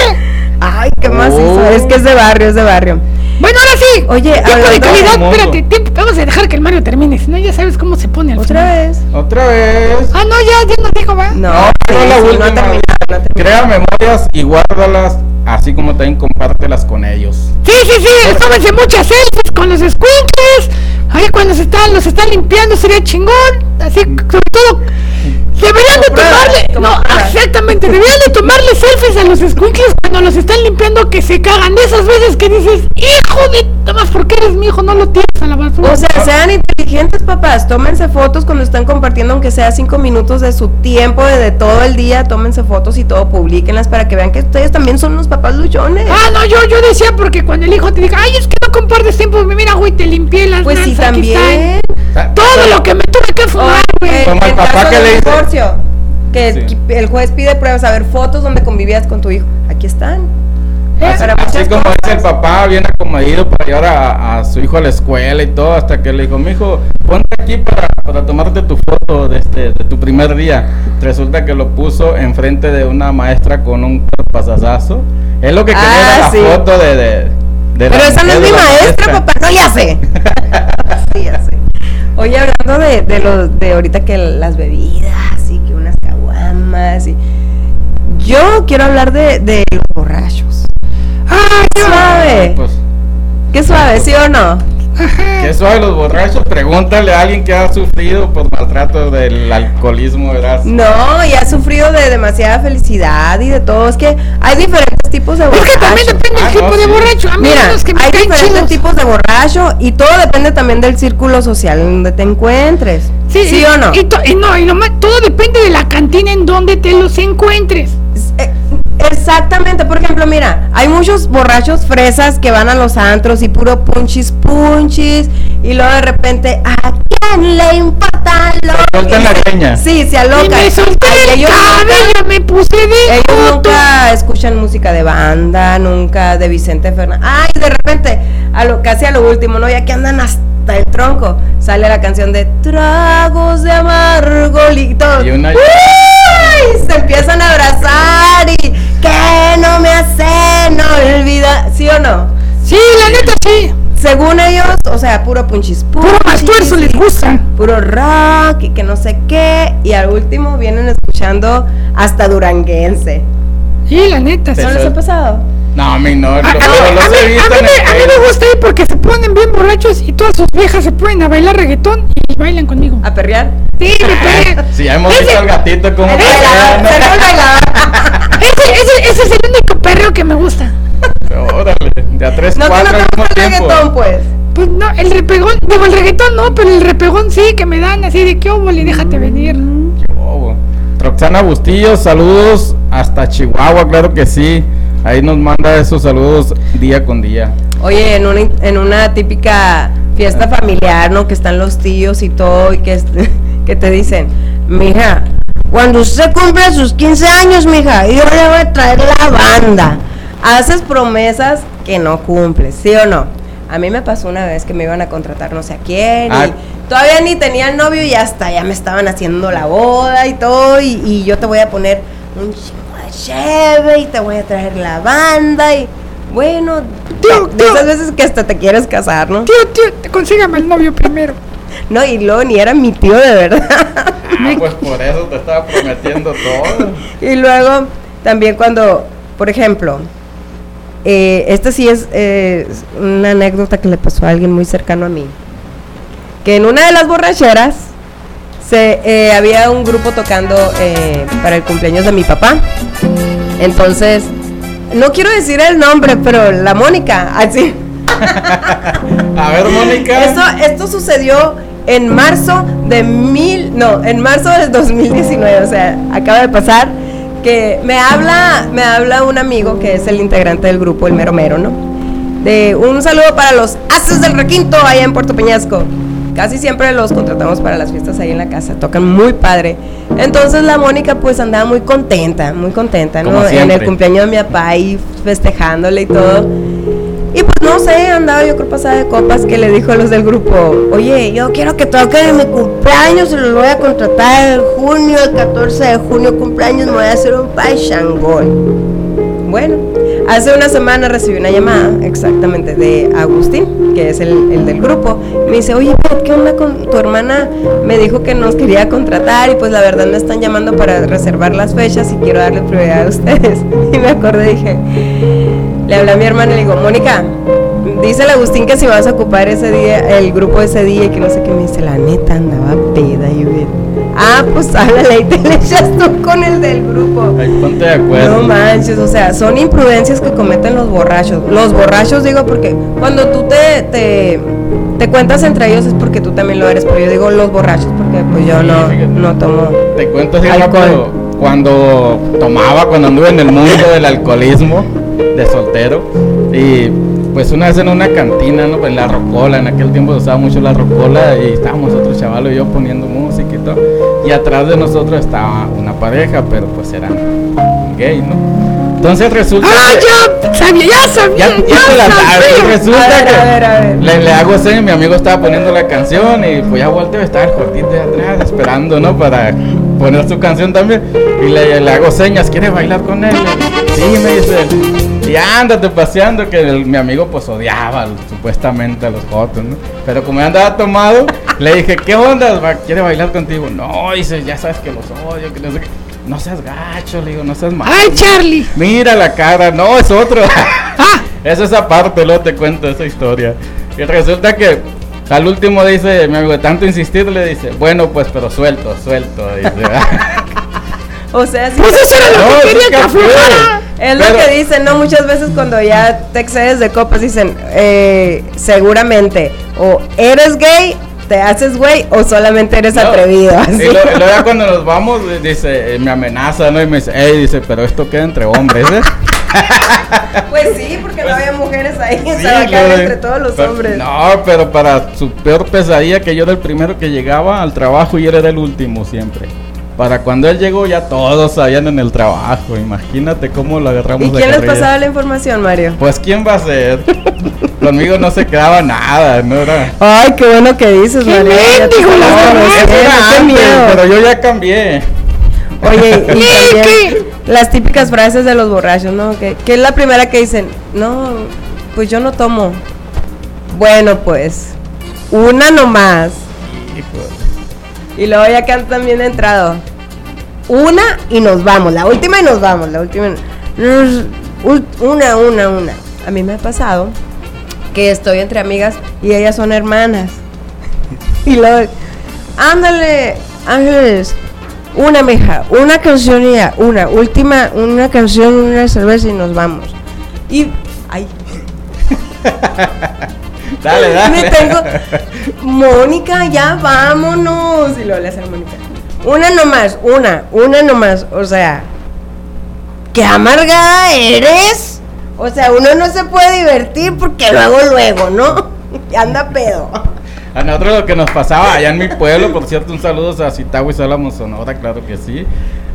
Ay, qué más Oh. hizo. Es que es de barrio, es de barrio. Bueno, ahora sí. Oye, tiempo de hablando- calidad. Espérate, tiempo. Vamos a dejar que el Mario termine. Si no, ya sabes cómo se pone al Otra final. vez. Otra vez. Ah, no, ya, ya nos dijo, va. No, No, sí, no la sí, última. no terminado, no terminado. Crea memorias y guárdalas así como también compártelas con ellos. Sí, sí, sí, tómense muchas selfies con los squinkles. Ahí cuando se están, los están limpiando sería chingón. Así, sobre todo, deberían de tomarle, no, exactamente, deberían de tomarle selfies a los squinkles cuando los están limpiando que se cagan. De esas veces que dices, hijo de, más porque eres mi hijo, no lo tienes a la basura. O sea, sean inteligentes, papás. Tómense fotos cuando están compartiendo, aunque sea cinco minutos de su tiempo, de, de todo el día. Tómense fotos y todo, publiquenlas para que vean que ustedes también son unos papás luchones. Ah, no, yo, yo decía porque cuando el hijo te diga, ay, es que no compartes tiempo, mira, güey, te limpié las Pues sí, también. están. Todo lo que me tuve que fumar, güey. Como el En papá caso que de le dice- divorcio, que Sí. el- el juez pide pruebas, a ver, fotos donde convivías con tu hijo. Aquí están. Así, Para así muchas como es el papá bien acomodido para llevar a, a su hijo a la escuela y todo, hasta que le dijo, mijo, ponte aquí para, para tomarte tu foto de, este, de tu primer día. Resulta que lo puso enfrente de una maestra con un pasazazo. Es lo que quería Ah, era la sí. foto de... de, de Pero la esa no es mi maestra, papá, no ya sé. sí, ya sé. Oye, hablando de, de los de ahorita que las bebidas y que unas caguamas y yo quiero hablar de, de los borrachos. Suave. Pues, Qué suave, ¿sí o no? ¿Qué suave los borrachos? Pregúntale a alguien que ha sufrido por maltrato del alcoholismo, ¿verdad? No, y ha sufrido de demasiada felicidad y de todo. Es que hay diferentes tipos de Es borrachos. que también depende Ah, del tipo no, de sí. borracho. A mí Mira, los que me hay diferentes chidos. tipos de borracho y todo depende también del círculo social en donde te encuentres. ¿Sí, y- o no? Y, to- y no, y lo más- todo depende de la cantina en donde te los encuentres. Eh, Exactamente, por ejemplo, mira, hay muchos borrachos fresas que van a los antros y puro punchis punchis y luego de repente, ¿a quién le importa lo Sueltan la greña. Sí, se Y alocan. me solté Ay, el ellos cabello, me puse de Ellos nunca escuchan música de banda, nunca de Vicente Fernández. Ay, de repente, a lo, casi a lo último, ¿no? Ya que andan hasta el tronco, sale la canción de Tragos de Amargo y todo. Y una- ¡Uy! Se empiezan a abrazar y que no me hacen olvidar. ¿Sí o no? Sí, la neta sí. Según ellos, o sea, puro punchis. Puro tuerzo les gusta. Puro rock y que no sé qué. Y al último vienen escuchando hasta duranguense. Sí, la neta sí. ¿No les ha pasado? No, a mí no, A, lo- a mí, lo- los a mí- he visto a mí en me, el a mí me Facebook. gusta ir porque se ponen bien borrachos y todas sus viejas se ponen a bailar reggaetón y bailan conmigo. ¿A perrear? Sí, me pegan. Si ya hemos Ese- visto al gatito como perrea. Ese, ese, ese es el único perreo que me gusta. ¿no? Órale, de a tres, No, no cuatro te al mismo gusta el reggaetón, pues. Pues no, el repegón, digo el reggaetón no, pero el repegón sí, que me dan así de que óvole, déjate venir. Qué bobo. Roxana Bustillo, saludos hasta Chihuahua, claro que sí. Ahí nos manda esos saludos día con día. Oye, en una, en una típica fiesta familiar, ¿no? Que están los tíos y todo, y que, que te dicen, mija, cuando usted cumple sus 15 años, mija, yo le voy a traer la banda. Haces promesas que no cumples, ¿sí o no? A mí me pasó una vez que me iban a contratar no sé a quién, Ah. y todavía ni tenía el novio y hasta ya me estaban haciendo la boda y todo, y, y yo te voy a poner un chingo de cheve y te voy a traer la banda y bueno, Tío, de tío. esas veces que hasta te quieres casar, ¿no? Tío, tío, consígame el novio primero. No, y luego ni era mi tío de verdad. Ah, pues por eso te estaba prometiendo todo. y luego también cuando, por ejemplo, eh, esta sí es eh, una anécdota que le pasó a alguien muy cercano a mí. Que en una de las borracheras se, eh, había un grupo tocando eh, para el cumpleaños de mi papá. Entonces, no quiero decir el nombre, pero la Mónica, así. A ver, Mónica. Esto, esto sucedió en marzo de mil, no, en marzo del 2019, o sea, acaba de pasar que me habla, me habla un amigo que es el integrante del grupo, el mero mero, ¿no? De un saludo para los Haces del Requinto allá en Puerto Peñasco. Casi siempre los contratamos para las fiestas ahí en la casa, tocan muy padre. Entonces la Mónica pues andaba muy contenta, muy contenta, ¿no? En el cumpleaños de mi papá ahí festejándole y todo. Y pues no sé, andaba yo creo pasada de copas que le dijo a los del grupo, oye, yo quiero que toquen en mi cumpleaños y los voy a contratar en junio, el 14 de junio cumpleaños, me voy a hacer un paisangón. Bueno, Hace una semana recibí una llamada, exactamente, de Agustín, que es el, el del grupo. Me dice, oye, ¿qué onda con tu hermana? Me dijo que nos quería contratar y pues la verdad me están llamando para reservar las fechas y quiero darle prioridad a ustedes. Y me acordé, dije, le hablé a mi hermana y le digo, Mónica, dice el Agustín que si vas a ocupar ese día, el grupo ese día y que no sé qué, me dice, la neta andaba peda y yo, ah, pues háblale y te le echas tú con el del grupo. Ay, ponte de acuerdo. No manches, o sea, son imprudencias que cometen los borrachos. Los borrachos digo porque cuando tú te, te, te cuentas entre ellos es porque tú también lo eres, pero yo digo los borrachos porque pues yo no, no tomo. Te cuento Alcohol. cuando tomaba, cuando anduve en el mundo del alcoholismo, de soltero, y pues una vez en una cantina, ¿no? En la rocola, en aquel tiempo se usaba mucho la rocola y estábamos otros chavalos y yo poniendo música y todo, y atrás de nosotros estaba una pareja, pero pues eran gay, ¿no? Entonces resulta ¡Ah, que... ya! Sabía, ya sabía, Ya, ya, la sabía. resulta A ver, que a ver, a ver. Le, le hago señas, mi amigo estaba poniendo la canción y pues ya volteo, estaba el gordito de atrás esperando, ¿no? Para poner su canción también. Y le, le hago señas, ¿quiere bailar con él? Sí, me dice él. Y ándate paseando, que el- mi amigo pues odiaba supuestamente a los jotos, ¿no? Pero como ya andaba tomado, le dije, ¿qué onda? Va- ¿Quiere bailar contigo? No, dice, ya sabes que los odio, que no sé qué. No seas gacho, le digo, no seas malo. ¡Ay, Charlie! Mira la cara, no, es otro. Ah. es esa parte, luego te cuento esa historia. Y resulta que al último dice, mi amigo, de tanto insistir, le dice, bueno, pues, pero suelto, suelto. Dice, O sea, sí. Pues eso era lo No, que sí querían que que Es lo que dicen, ¿no? Muchas veces cuando ya te excedes de copas dicen, eh, seguramente, o eres gay, te haces güey, o solamente eres No. atrevido. así. Y luego, luego ya cuando nos vamos, eh, dice, eh, me amenaza, ¿no? Y me dice, hey, dice, pero esto queda entre hombres, ¿eh? Pues sí, porque no había mujeres ahí, Sí, luego, entre todos los pero- hombres. No, pero para su peor pesadilla, que yo era el primero que llegaba al trabajo y él era el último siempre. Para cuando él llegó ya todos sabían en el trabajo. Imagínate cómo lo agarramos ¿Y de quién les pasaba la información, Mario? Pues quién va a ser. Conmigo no se quedaba nada, no era. Ay, qué bueno que dices, ¡Qué Mario. qué antes, miedo. pero yo ya cambié. Oye, y ¿Qué? también las típicas frases de los borrachos, ¿no? Que, que es la primera que dicen, no, pues yo no tomo. Bueno, pues, una nomás. Y luego ya que han también entrado. Una y nos vamos, la última y nos vamos, la última. Una, una, una. A mí me ha pasado que estoy entre amigas y ellas son hermanas. Y luego, ándale, Ángeles, una meja, una canción y ya, una, última, una canción, una cerveza y nos vamos. Y, ay, Dale, dale. me tengo, Mónica, ya vámonos. Y luego le hace a Mónica, una nomás, una, una nomás, o sea, qué amargada eres. O sea, uno no se puede divertir porque luego, luego, ¿no? Anda pedo. A nosotros lo que nos pasaba allá en mi pueblo, por cierto, un saludo a Citagua y Sonora, claro que sí.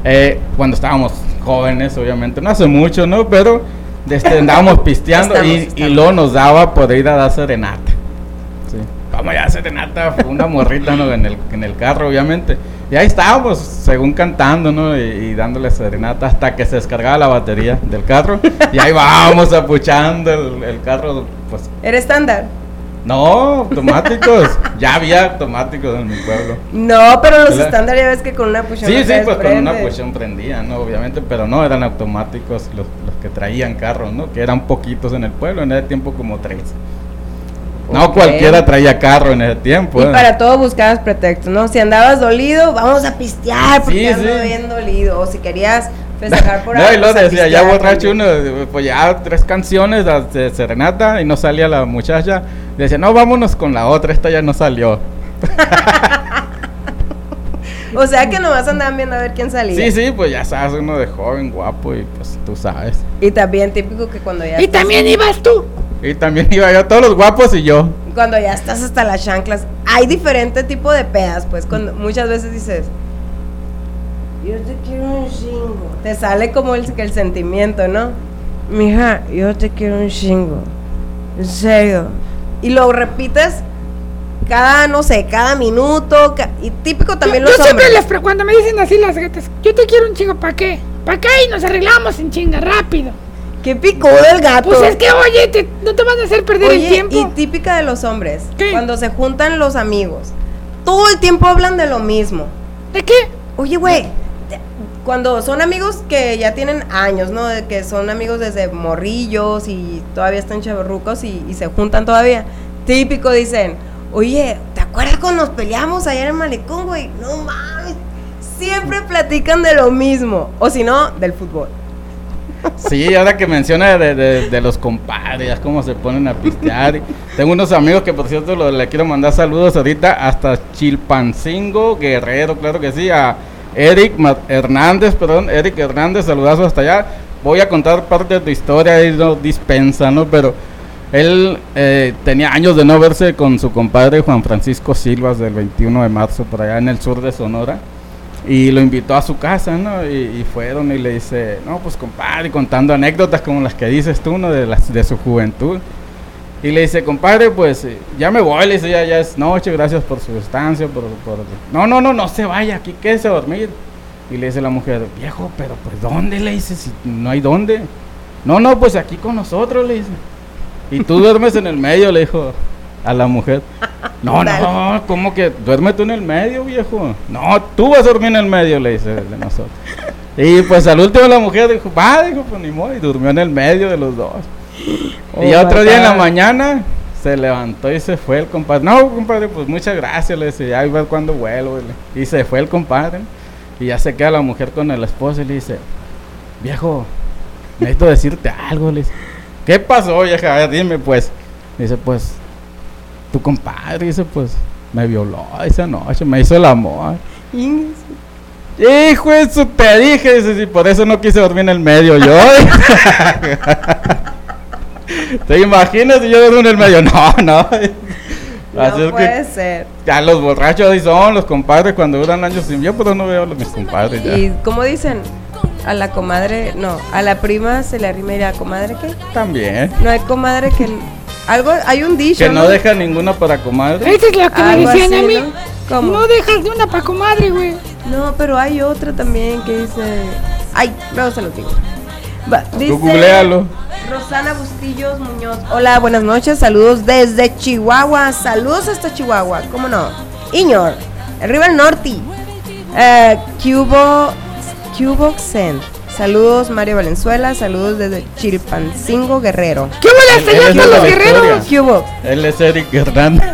Eh, cuando estábamos jóvenes, obviamente, no hace mucho, ¿no? Pero este, andábamos pisteando Estamos, y, y luego nos daba por ir a dar serenata. Sí. Vamos ya a serenata, una morrita, ¿no? En el, en el carro, obviamente. Y ahí estábamos, según cantando, ¿no? Y, y dándole serenata hasta que se descargaba la batería del carro. Y ahí vamos apuchando el, el carro, pues ¿Eres estándar? no, automáticos. ya había automáticos en mi pueblo. No, pero los estándar ya ves que con una puchona Sí, sí, pues con una desprende. pusión prendía, ¿no? Obviamente, pero no, eran automáticos los, los que traían carros, ¿no? Que eran poquitos en el pueblo, en ese tiempo como tres. No cualquiera traía carro en ese tiempo. Y ¿eh? para todo buscabas pretextos, ¿no? Si andabas dolido, vamos a pistear porque Sí, ando sí. bien dolido. O si querías festejar por No, y algo, luego pues, decía, ya borracho uno, pues ya tres canciones de- de serenata y no salía la muchacha. Decía, no, vámonos con la otra, esta ya no salió. O sea que nomás andaban viendo a ver quién salía. Sí, sí, pues ya sabes, uno de joven, guapo y pues tú sabes. Y también típico que cuando ya Y estás- también ibas tú. Y también iba yo, todos los guapos y yo. cuando ya estás hasta las chanclas, hay diferente tipo de pedas, pues cuando muchas veces dices, yo te quiero un chingo. Te sale como el, el sentimiento, ¿no? Mija, yo te quiero un chingo. En serio. Y lo repites cada, no sé, cada minuto. ca- y típico también yo, los yo siempre hombres. les pre- cuando me dicen así las gatas, yo te quiero un chingo, ¿para qué? ¿Para qué? Y nos arreglamos en chinga rápido. Qué picudo el gato. Pues es que, oye, te- no te van a hacer perder Oye, el tiempo. y típica de los hombres, cuando se juntan los amigos, todo el tiempo hablan de lo mismo. ¿De qué? Oye, güey, cuando son amigos que ya tienen años, ¿no? De que son amigos desde morrillos y todavía están chavorrucos y, y se juntan todavía. Típico dicen, oye, ¿te acuerdas cuando nos peleamos allá en el malecón, güey? No mames. Siempre platican de lo mismo. O si no, del fútbol. Sí, ahora que menciona de, de- los compadres, cómo se ponen a pistear. Tengo unos amigos que, por cierto, lo- le quiero mandar saludos ahorita hasta Chilpancingo, Guerrero, claro que sí, a Eric Hernández, perdón, Eric Hernández, saludazo hasta allá. Voy a contar parte de tu historia, ahí no dispensa, ¿no? Pero él eh, tenía años de no verse con su compadre Juan Francisco Silvas del 21 de marzo, por allá en el sur de Sonora. Y lo invitó a su casa, ¿no? Y, fueron y le dice, no, pues compadre, contando anécdotas como las que dices tú, ¿no? De, las, de su juventud. Y le dice, compadre, pues eh, ya me voy, le dice, ya, ya es noche, gracias por su estancia, por, por... No, no, no, no se vaya, aquí quédese a dormir. Y le dice la mujer, viejo, pero pues ¿dónde? Le dice, no hay dónde. No, no, pues aquí con nosotros, le dice. Y tú duermes en el medio, le dijo a la mujer. No, no, ¿cómo que duerme tú en el medio, viejo? No, tú vas a dormir en el medio, le dice de nosotros. Y pues al último la mujer dijo, va, dijo, pues ni modo, y durmió en el medio de los dos. Oh, y otro día en la mañana se levantó y se fue el compadre. No, compadre, pues muchas gracias, le dice, ya ver cuándo vuelvo. le- Y se fue el compadre. Y ya se queda la mujer con el esposo y le dice, viejo, necesito decirte algo, le dice. ¿Qué pasó, vieja? A ver, dime, pues. Dice, pues, tu compadre, dice, pues, me violó esa noche, me hizo el amor. Hijo eso te dije, dice, y por eso no quise dormir en el medio yo. ¿Te imaginas si yo duermo en el medio? No, no. Así No es puede ser. Ya los borrachos ahí son, los compadres cuando duran años sin yo, pero no veo a los mis compadres ya. Y como dicen, a la comadre, no, a la prima se le arrima y a la comadre qué? También. No hay comadre que algo hay un dicho, Que no deja ninguna para comadre. Esa es la que me decían así, a mí. ¿no? ¿Cómo? No dejas de una pa' comadre, güey. No, pero hay otra también que dice, ay, luego se los digo. Va, dice Tú googlealo. Rosana Bustillos Muñoz. Hola, buenas noches. Saludos desde Chihuahua. Saludos hasta Chihuahua. ¿Cómo no? Iñor. Arriba el norte. Eh, Cubo. Cuboxen. Saludos Mario Valenzuela. Saludos desde Chilpancingo Guerrero. ¿Qué Él- él es de la Victoria. Cubo. Él es Eric Hernández.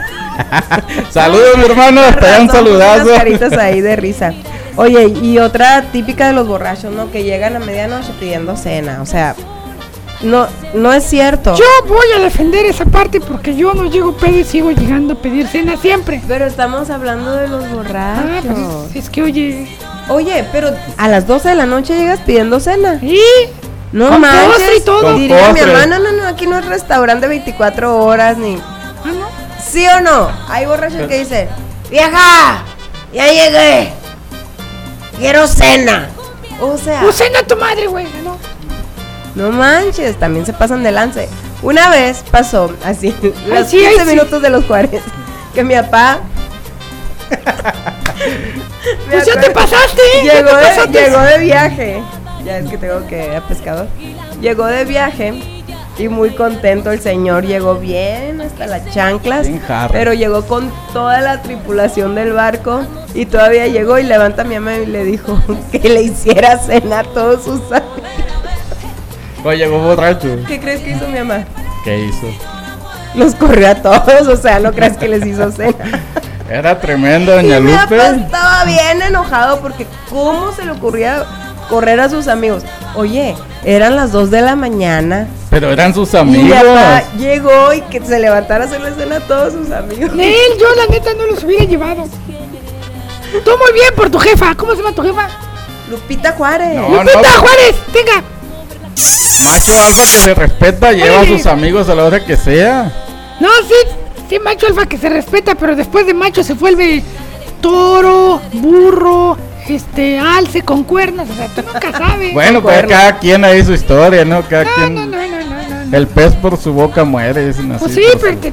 Saludos, mi hermano. Hasta allá un saludazo. unas caritas ahí de risa. Oye, y otra típica de los borrachos, ¿no? Que llegan a medianoche pidiendo cena. O sea, no, no es cierto. Yo voy a defender esa parte porque yo no llego pedo y sigo llegando a pedir cena siempre. Pero estamos hablando de los Ah, borrachos. pues es que oye. Oye, pero a las 12 de la noche llegas pidiendo cena. ¿Y? No manches. y todo. Diría mi postre. mamá, no, no, no, aquí no es restaurante 24 horas ni. Ah, no. ¿Sí o no? Hay borrachos que dicen, vieja, ya llegué. Quiero cena. O sea. Pues cena tu madre, güey. ¿no? No manches, también se pasan de lance. Una vez pasó así, los sí, ay, 15 sí. minutos de los Juárez, que mi papá. Pues ya te pasaste. Llegó te de, pasaste. llegó de viaje. Ya es que tengo que ir a pescador. Llegó de viaje y muy contento el señor. Llegó bien hasta las chanclas. Pero llegó con toda la tripulación del barco. Y todavía llegó y levanta a mi mamá y le dijo que le hiciera cena a todos sus amigos. Oye, llegó borracho. ¿Qué crees que hizo mi mamá? ¿Qué hizo? Los corrió a todos, o sea, no creas que les hizo cena. Era tremendo, doña Y mi papá Lupe. estaba bien enojado porque cómo se le ocurría correr a sus amigos. Oye, eran las 2 de la mañana Pero eran sus y mi amigos. papá llegó y que se levantara a hacerle cena a todos sus amigos. Nel, yo la neta no los hubiera llevado. Tú muy bien por tu jefa. ¿Cómo se llama tu jefa? Lupita Juárez. No, Lupita no. Juárez, venga. Macho alfa que se respeta, lleva a sus amigos a la hora que sea. No, sí, sí, macho alfa que se respeta, pero después de macho se vuelve toro, burro, este, alce con cuernos, o sea, tú nunca sabes. Bueno, pues cada quien ahí su historia, ¿no? Cada quien. No, no, no, no, no. El pez por su boca muere, dicen así. Pues sí, pero su- te-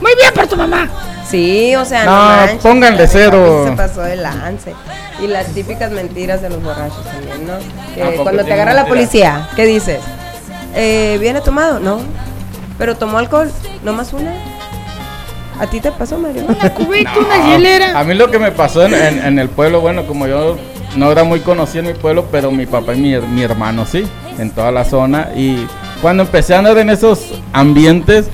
muy bien por tu mamá. Sí, o sea, no, No, manches, pónganle cero. Se pasó de lance. Y las típicas mentiras de los borrachos también, ¿no? Que ¿A poco cuando te agarra la policía, ¿qué dices? eh, ¿viene tomado? No. ¿Pero tomó alcohol? ¿No más una? ¿A ti te pasó, Mario? Una cubeta, No, una hielera. A mí lo que me pasó en, en- en el pueblo, bueno, como yo no era muy conocido en mi pueblo, pero mi papá y mi, mi hermano sí, en toda la zona. Y cuando empecé a andar en esos ambientes,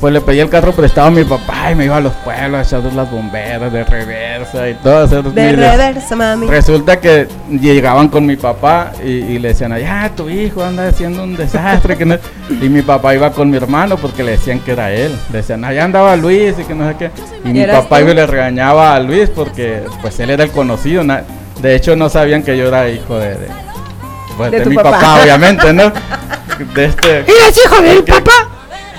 pues le pedí el carro prestado a mi papá y me iba a los pueblos a echar las bomberas de reversa y todo. hacer De reversa, mami. Resulta que llegaban con mi papá y, y le decían, ah, tu hijo anda haciendo un desastre. que no-". Y mi papá iba con mi hermano porque le decían que era él. Le decían, allá andaba Luis y que no sé qué. Y ¿Y mi papá iba y le regañaba a Luis porque pues él era el conocido. na- De hecho no sabían que yo era hijo de, de, pues, De de mi papá. papá. obviamente, ¿no? De este... ¿Eres hijo del papá?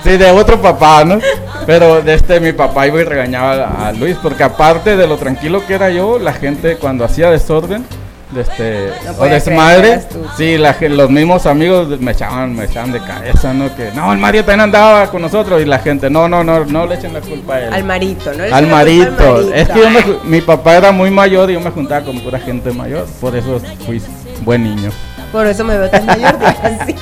Sí, de otro papá, ¿no? Pero de este mi papá iba y regañaba a, Luis, porque aparte de lo tranquilo que era yo, la gente cuando hacía desorden, de este, No o desmadre, sí, la, los mismos amigos me echaban, me echaban de cabeza, ¿no? Que no, el Mario también andaba con nosotros y la gente, no, no, no, no le echen la culpa a él. Al marito, ¿no? Le Al marito. al Es que yo me marito. mi papá era muy mayor y yo me juntaba con pura gente mayor, por eso fui buen niño. Por eso me veo tan mayor. así.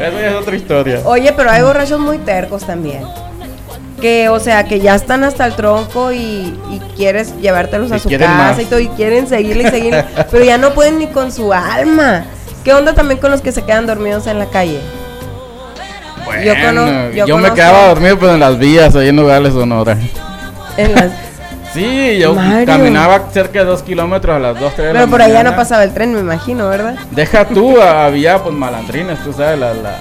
Eso ya es otra historia. Oye, pero hay borrachos muy tercos también. Que, o sea, que ya están hasta el tronco y, y quieres llevártelos a su casa más. y todo, y quieren seguirle y seguirle, pero ya no pueden ni con su alma. ¿Qué onda también con los que se quedan dormidos en la calle? yo cono- Bueno, yo yo, me quedaba dormido pero en las vías ahí en Nogales, Sonora. En las- Sí, yo Mario. caminaba cerca de dos kilómetros a las 2, 3 de la pero por allá no pasaba el tren, me imagino, ¿verdad? Deja tú, había pues malandrines, tú sabes, la, la-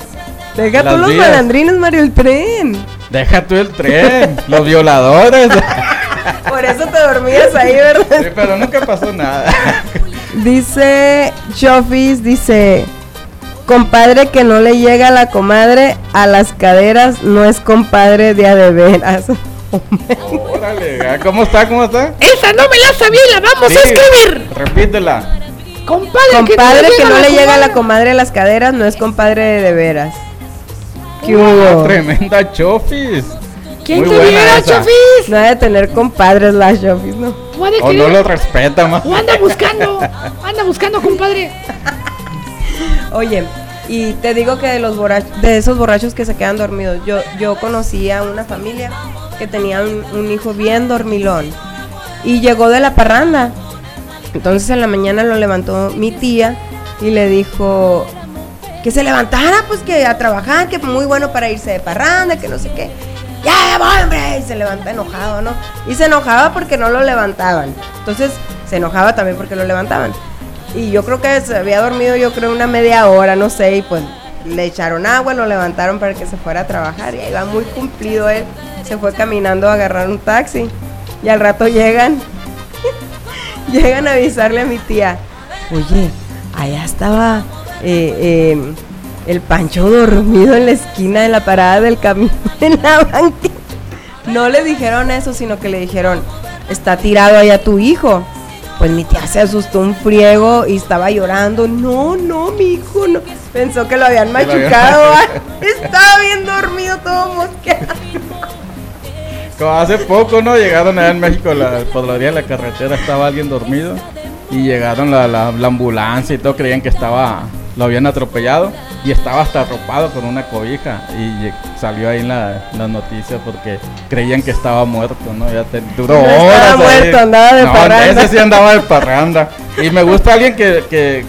Deja las tú los vías. malandrines, Mario, el tren. Deja tú el tren, los violadores. Por eso te dormías ahí, ¿verdad? Sí, pero nunca pasó nada. Dice Chofis, dice, compadre que no le llega a la comadre a las caderas, no es compadre de a de veras. Órale, ah, ¿cómo está? ¿Cómo está? Esa no me la sabía y la vamos a escribir. Repítela. Compadre, Compadre que no le llega a la comadre. a las caderas, no es compadre de, de veras. ¿Qué hubo? tremenda chofis. ¿Quién Muy te viera. Chofis? No ha de tener compadres las Chofis, ¿no? O no lo respeta más. o anda buscando, anda buscando, compadre. Oye, y te digo que de los borrachos, de esos borrachos que se quedan dormidos, yo, yo conocí a una familia que tenía un, hijo bien dormilón y llegó de la parranda. Entonces en la mañana lo levantó mi tía y le dijo que se levantara, pues que a trabajar, que muy bueno para irse de parranda, que no sé qué. Ya, ya voy, hombre, y se levanta enojado, ¿no? Y se enojaba porque no lo levantaban. Entonces se enojaba también porque lo levantaban. Y yo creo que se había dormido, yo creo, una media hora, no sé, y pues le echaron agua, lo levantaron para que se fuera a trabajar. Y ahí va muy cumplido él. Se fue caminando a agarrar un taxi. Y al rato llegan, llegan a avisarle a mi tía, oye, allá estaba eh, eh, el Pancho dormido en la esquina de la parada del camión en la banqueta. No le dijeron eso, sino que le dijeron, está tirado allá tu hijo. Pues mi tía se asustó un friego y estaba llorando. No, no, mi hijo no. Pensó que lo habían machucado. Estaba bien dormido, todo mosqueado. Como hace poco, ¿no? Llegaron allá en México, la, por la orilla de la carretera estaba alguien dormido y llegaron la, la- la ambulancia y todo, creían que estaba, lo habían atropellado y estaba hasta arropado con una cobija y salió ahí en la, las noticias porque creían que estaba muerto, ¿no? Ya te, duró No estaba horas ahí. muerto, andaba de No, parranda. ese sí andaba de parranda. Y me gusta alguien que, que,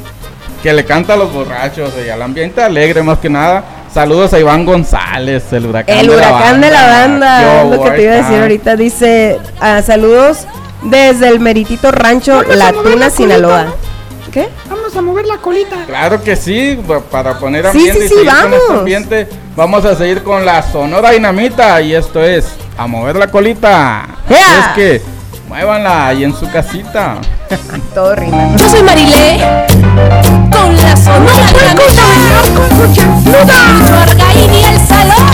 que le canta a los borrachos y al ambiente alegre más que nada. Saludos a Iván González, el huracán El de la huracán de la banda, es lo que te iba a decir ahorita. Dice, ah, saludos desde el meritito rancho La Tuna, la Sinaloa. ¿Qué? Vamos a mover la colita. Claro que sí, pa- para poner Sí, ambiente sí, y con este vamos. ambiente, vamos a seguir con la Sonora Dinamita y esto es a mover la colita. ¡Ea! Así Es que muévanla ahí en su casita. Todo rima. Yo soy Marilé, con la sonora dinamita. Argaín y el A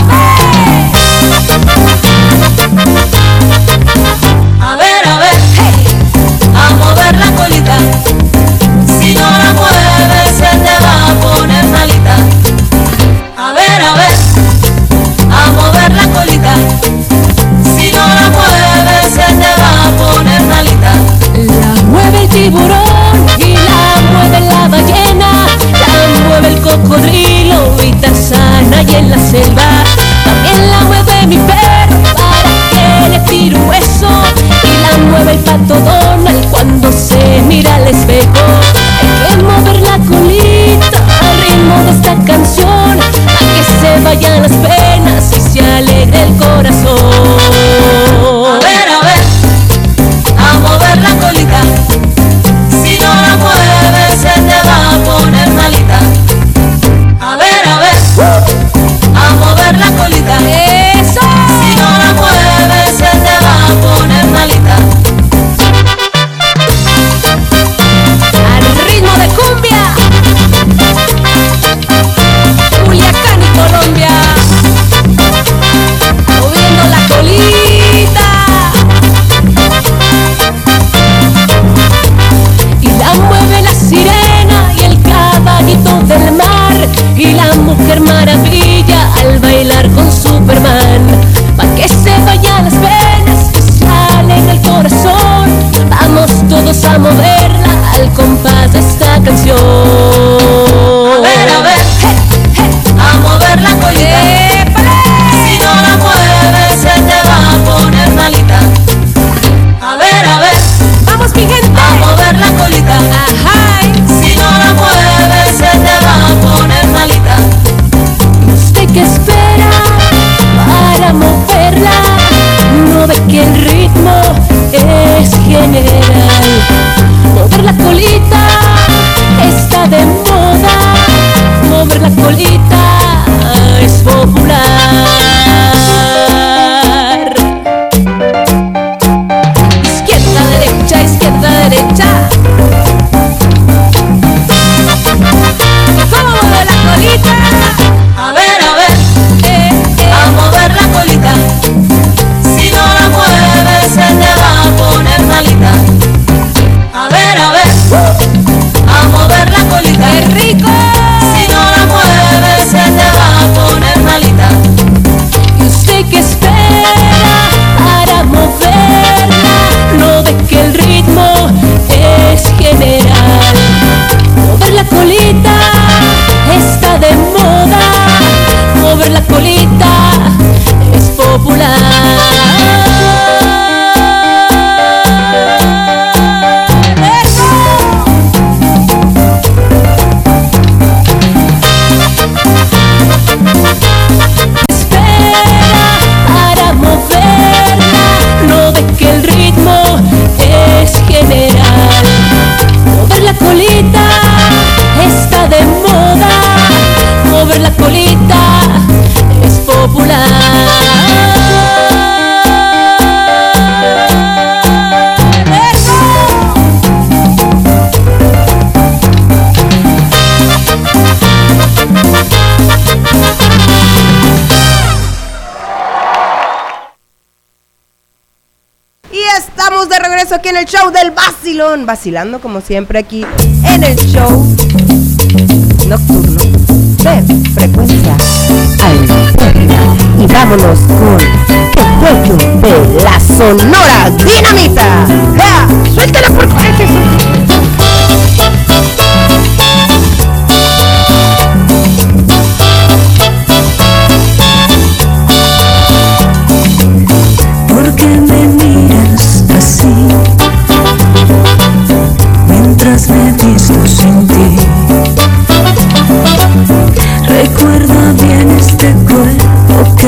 cocodrilo y tarzana y en la selva. También la mueve mi perro para que le tire un hueso. Y la mueve el pato Donald cuando se mira al espejo. Hay que mover la colita al ritmo de esta canción. A que se vayan las penas. regreso aquí en el show del vacilón. Vacilando como siempre aquí en el show nocturno de frecuencia alterna. Y vámonos con el cuello de la sonora dinamita. ¡Ja! ¡Suéltala por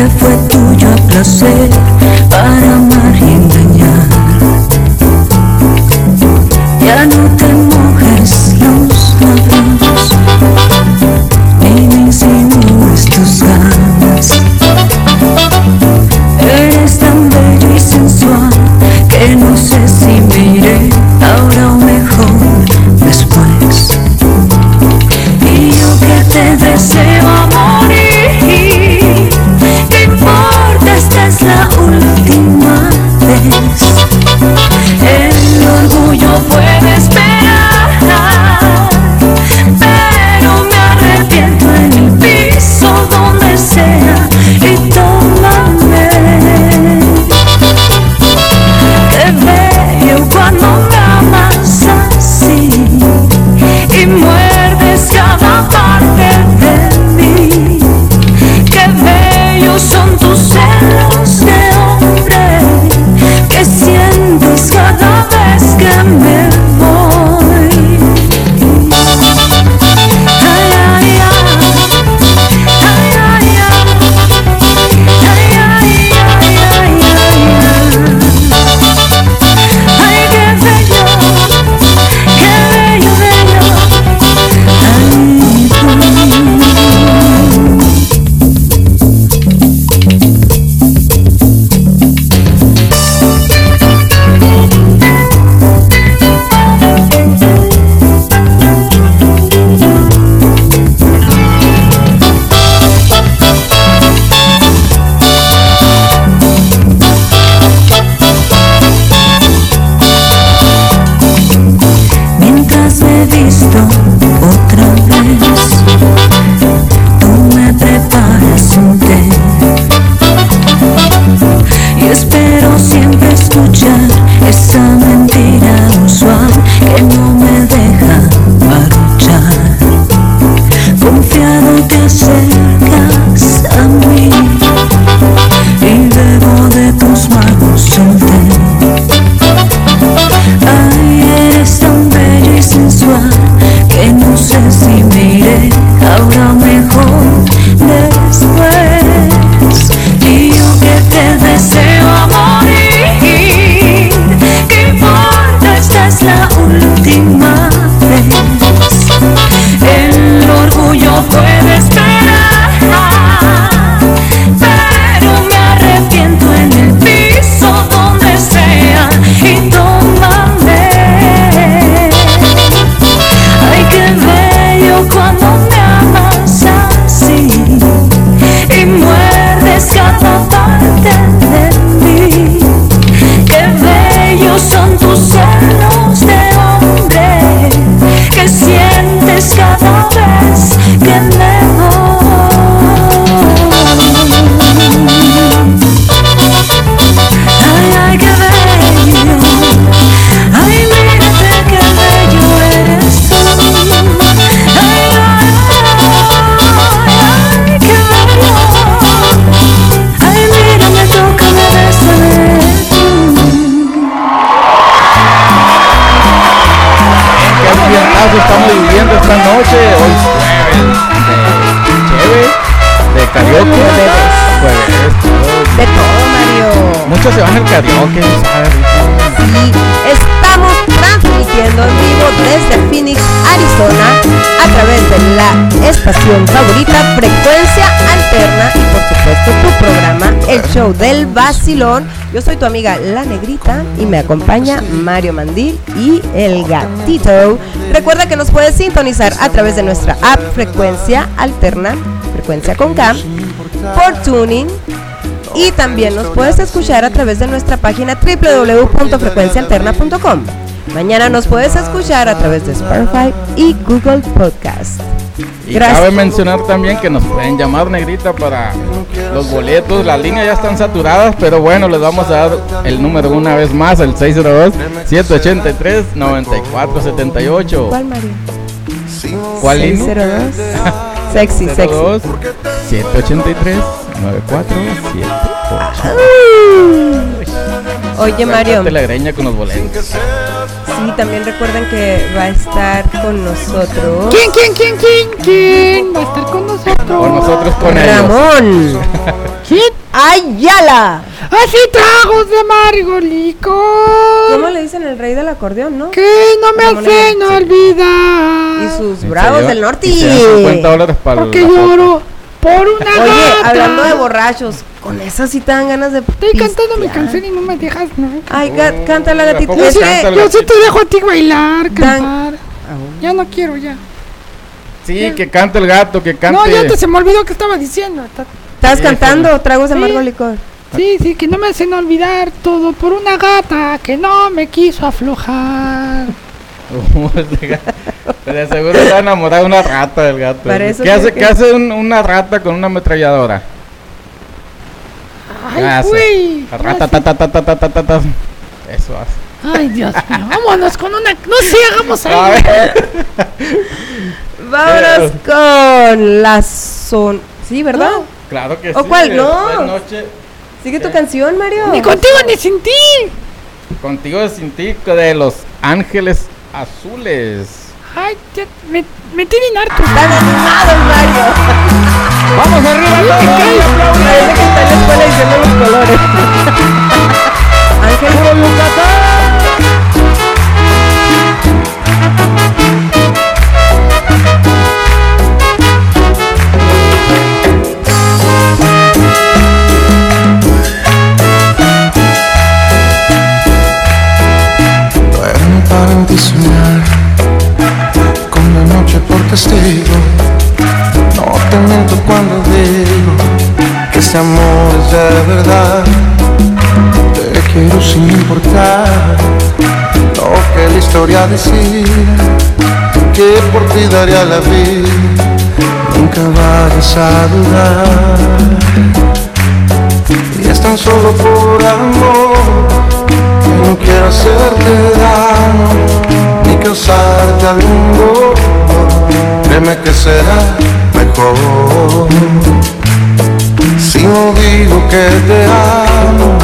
fue tuyo placer. Show del vacilón. Yo soy tu amiga La Negrita y me acompaña Mario Mandil y el gatito. Recuerda que nos puedes sintonizar a través de nuestra app Frecuencia Alterna, Frecuencia con K, por tuning y también nos puedes escuchar a través de nuestra página www.frecuencialterna.com. Mañana nos puedes escuchar a través de Spotify y Google Podcast. Y Gracias. cabe mencionar también que nos pueden llamar negrita para los boletos. Las líneas ya están saturadas, pero bueno, les vamos a dar el número una vez más, el 602-783-9478. ¿Cuál, Mario? ¿Cuál línea? 602. Sexy, sexy. 02 783 9478. Oye, Mario. La greña con los boletos. Sí, también recuerden que va a estar con nosotros. ¿Quién, quién, quién, quién, quién va a estar con nosotros? Con nosotros, con ellos. Ramón. ¿Quién? Ayala. Así tragos de amargo licor. ¿Cómo le dicen el rey del acordeón, no? Que no me Ramón hacen olvidar. Y sus ¿En bravos del norte. Y dan 50 dólares para Porque la foto. Por una Oye, gata. hablando de borrachos, con esas sí te dan ganas de. Estoy cantando mi canción y no me dejas, ¿no? Ay, ga- cántala, gatito. ¿Cómo Es que- canta el Yo sí gatito? te dejo a ti bailar, Dan- cantar. Ya no quiero, ya. Sí, que cante el gato, que cante. No, ya te se me olvidó que estaba diciendo. Está- ¿Estás Sí, cantando tragos de Sí. amargo licor? Sí, sí, que no me hacen olvidar todo por una gata que no me quiso aflojar. de seguro está enamorado una rata del gato. ¿Qué hace, ¿qué hace un, una rata con una ametralladora? ¡Ay, güey! Rata, ta, ta, ta, ta, ta, ta, ta. Eso hace. Ay, Dios mío, vámonos con una. No sé, hagamos algo. vámonos con la son. ¿Sí, verdad? Claro que sí. ¿O cuál? No. Noche... Sigue tu canción, Mario. Ni pues contigo ni sin ti. Contigo ni sin ti, de los ángeles azules. Ay, ya, me, me tienen harto. Están animados, Mario. ¡Vamos arriba todos! Parece que está en la escuela diciendo los colores. Ángel. Duermo ti soñar Con la noche por testigo No te miento cuando digo Que este amor es de verdad Te quiero sin importar Lo que la historia decida que por ti daría la vida. Nunca vayas a dudar. Y es tan solo por amor no quiero hacerte daño ni causarte algún dolor. Créeme que será mejor. Si no digo que te amo,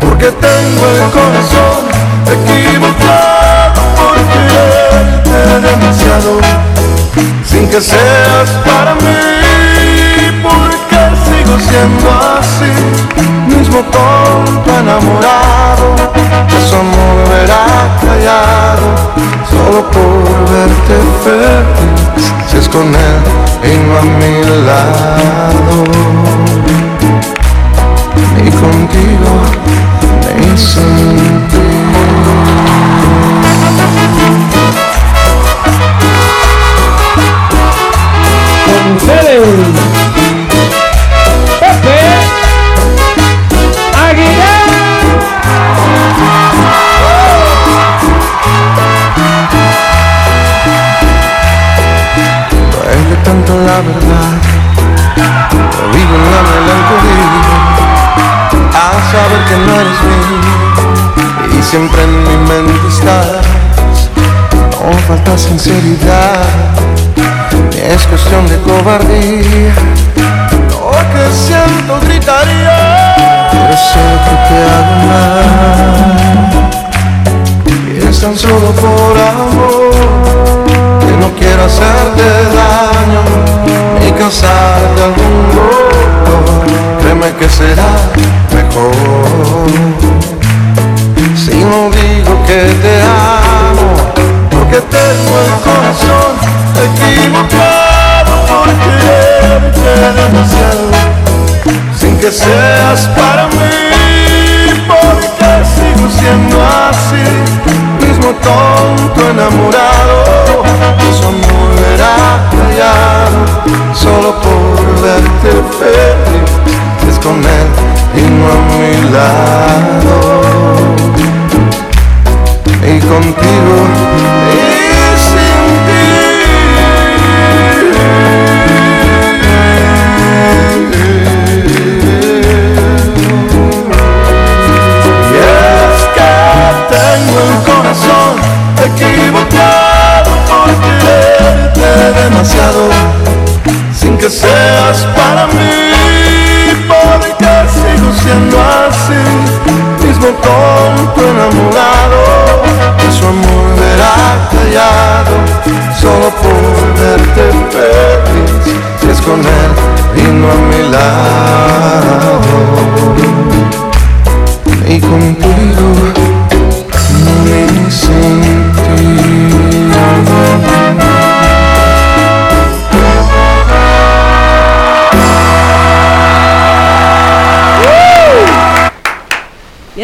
porque tengo el corazón equivocado por quererte demasiado, sin que seas para mí, porque sigo siendo así, mismo tonto enamorado, que su verá callado, solo por verte feliz, si es con él y no a mi lado y contigo me sentí. Cuestión de cobardía.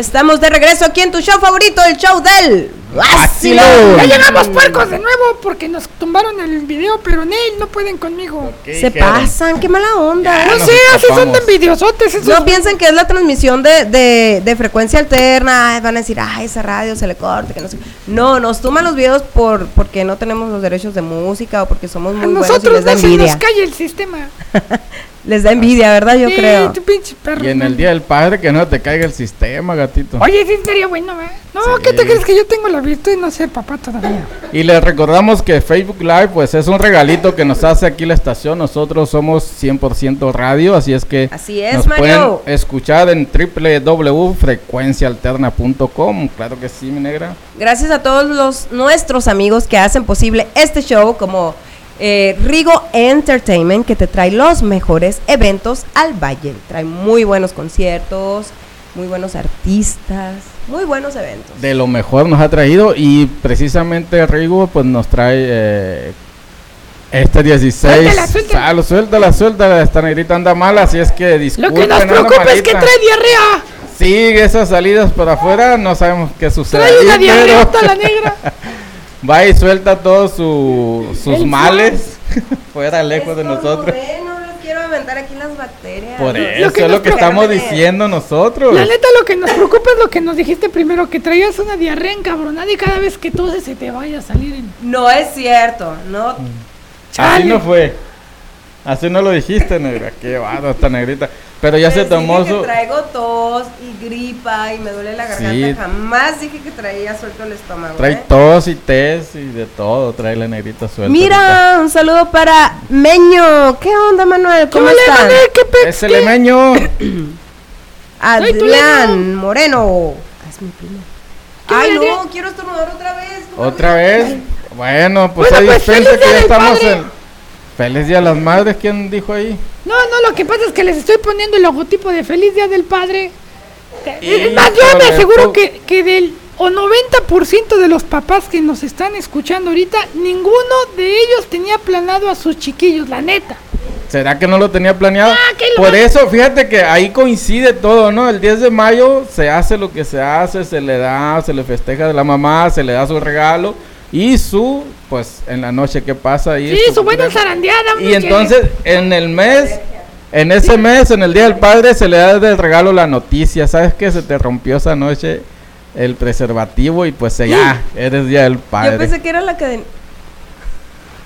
Estamos de regreso aquí en tu show favorito, el show del Vacilón. Ya llegamos puercos de nuevo porque nos tumbaron el video, pero Neil no pueden conmigo. Se pasan, qué mala onda. No sé, así son de envidiosotes. esos- No piensen que es la transmisión de, de, de frecuencia alterna. ay, Van a decir, ay, esa radio se le corta. Que no, sé". no, nos toman los videos por porque no tenemos los derechos de música o porque somos A muy buenos y nosotros les da no se envidia. nos cae el sistema. Les da envidia, ¿verdad? Yo Sí, creo. tu pinche perro. Y en el día del padre que no te caiga el sistema, gatito. Oye, sí estaría bueno, ¿eh? No, ¿qué te crees que yo tengo la virtud de no ser papá todavía? Y les recordamos que Facebook Live pues es un regalito que nos hace aquí la estación. Nosotros somos 100% radio, así es que Así es, nos Mario. pueden escuchar en www.frecuencialterna.com. Claro que sí, mi negra. Gracias a todos los nuestros amigos que hacen posible este show, como eh, Rigo Entertainment, que te trae los mejores eventos al Valle. Trae muy buenos conciertos, muy buenos artistas, muy buenos eventos. De lo mejor nos ha traído y precisamente Rigo pues nos trae eh, este 16. Suéltala, suéltala. Ah, lo suéltala, suéltala. Esta negrita anda mala, así es que Lo disculpen. que nos preocupa es que trae diarrea. Sigue esas salidas por afuera, no sabemos qué sucede. Trae una diarrea pero- hasta la negra. Va y suelta todos su- sus El males fuera lejos de nosotros. no les quiero levantar aquí las bacterias. Por eso que es lo que preocupa- estamos diciendo nosotros. La neta, lo que nos preocupa es lo que nos dijiste primero, que traías una diarrea encabronada y cada vez que toses se te vaya a salir en... No es cierto, no. Así no fue. Así no lo dijiste, negra. Qué bado esta negrita. Pero ya se Les tomó dije su. que traigo tos y gripa y me duele la garganta. Sí. Jamás dije que traía suelto el estómago. Trae ¿eh? tos y test y de todo. Trae la negrita suelta. Mira, un saludo para Meño. ¿Qué onda, Manuel? ¿Cómo? Manuel? ¿Qué pe- Es el Meño. Adrián Moreno. Ah, es mi primo. ¿Qué Ay, no, quiero estornudar otra vez. Otra vez. Bueno, pues Bueno, ahí pues, que ya estamos padre. en. Feliz día a las madres. ¿Quién dijo ahí? No, no, lo que pasa es que les estoy poniendo el logotipo de Feliz Día del Padre. Es más, yo me aseguro que, que del o 90% de los papás que nos están escuchando ahorita, ninguno de ellos tenía planeado a sus chiquillos, la neta. ¿Será que no lo tenía planeado? Ah, lo Por eso, fíjate que ahí coincide todo, ¿no? El 10 de mayo se hace lo que se hace, se le da, se le festeja de la mamá, se le da su regalo y su, pues, en la noche que pasa ahí. Sí, su buena zarandeada. Y entonces, en el mes, en ese mes, en el Día del Padre, se le da de regalo la noticia. ¿Sabes que se te rompió esa noche el preservativo? Y pues ya, eres Día del Yo Padre. pensé que era la cadena.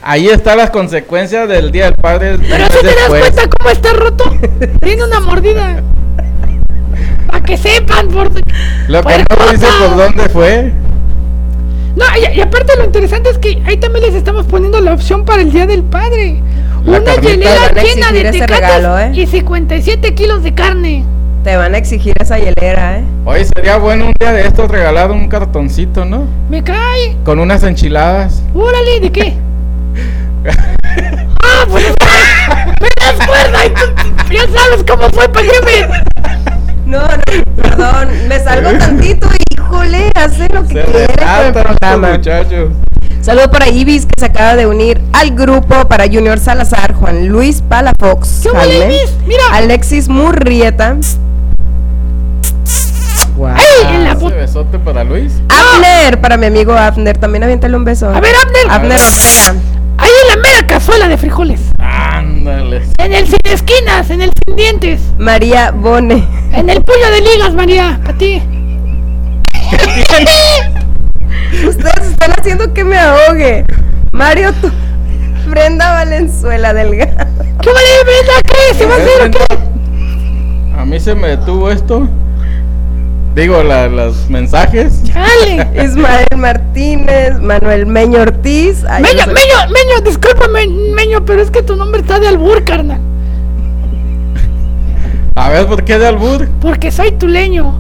Ahí están las consecuencias del Día del Padre. Pero si te das cuenta cómo está roto, tiene una mordida. Para que sepan, por... Lo que no dice por dónde fue. No, y, y aparte lo interesante es que ahí también les estamos poniendo la opción para el Día del Padre. La Una hielera llena de tecates regalo, ¿eh? y 57 kilos de carne. Te van a exigir esa hielera, ¿eh? Oye, sería bueno un día de estos regalar un cartoncito, ¿no? Me cae. Con unas enchiladas. Órale, ¿de qué? ah, pues me das cuerda y tú ya sabes cómo fue, ¿para? No, no, perdón, me salgo tantito y híjole, hace lo que Se con el programa. muchachos. Saludo para Ibis que se acaba de unir al grupo, para Junior Salazar, Juan Luis Palafox, ¿Qué Ibis? Mira. Alexis Murrieta, ¡Ay, en la puta! besote para Luis. Abner, para mi amigo Abner, también aviéntale un beso. A ver, Abner. Abner Ortega. Ahí en la mera cazuela de frijoles. Ándale. En el sin esquinas, en el sin dientes. María Bone. En el puño de ligas, María, para ti. Ustedes están haciendo que me ahogue. Mario, tú. Brenda Valenzuela Delgado. ¿Qué vale, Brenda? ¿Qué? ¿Se va a hacer o qué? A mí se me detuvo esto. Digo, la- los mensajes. Dale. Ismael Martínez, Manuel Meño Ortiz. Ay, Meño, no sé- Meño, Meño, discúlpame, Meño, pero es que tu nombre está de albur, carnal. A ver, ¿por qué de albur? Porque soy tuleño.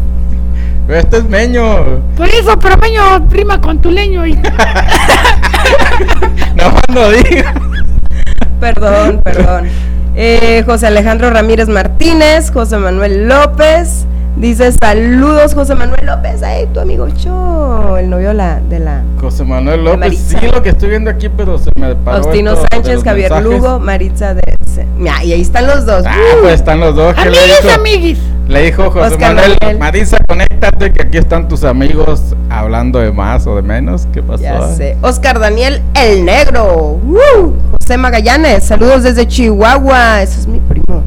Este es Meño. Por eso, pero Meño rima con tuleño y... No más no diga. Perdón, perdón. Eh, José Alejandro Ramírez Martínez, José Manuel López. Dice saludos, José Manuel López. Ay, tu amigo Cho, el novio la, de la. José Manuel López. Maritza. Sí, lo que estoy viendo aquí, pero se me paró. Faustino Sánchez, Javier mensajes. Lugo, Maritza de. se- Mira, y ahí están los dos. Ah, Uh, pues están los dos. ¿Qué le Amiguis, dijo? amiguis. Le dijo José Oscar Manuel, Manuel. Marisa, conéctate que aquí están tus amigos hablando de más o de menos. ¿Qué pasó? Ya sé. Oscar Daniel El Negro. Uh, José Magallanes, saludos desde Chihuahua. Ese es mi primo.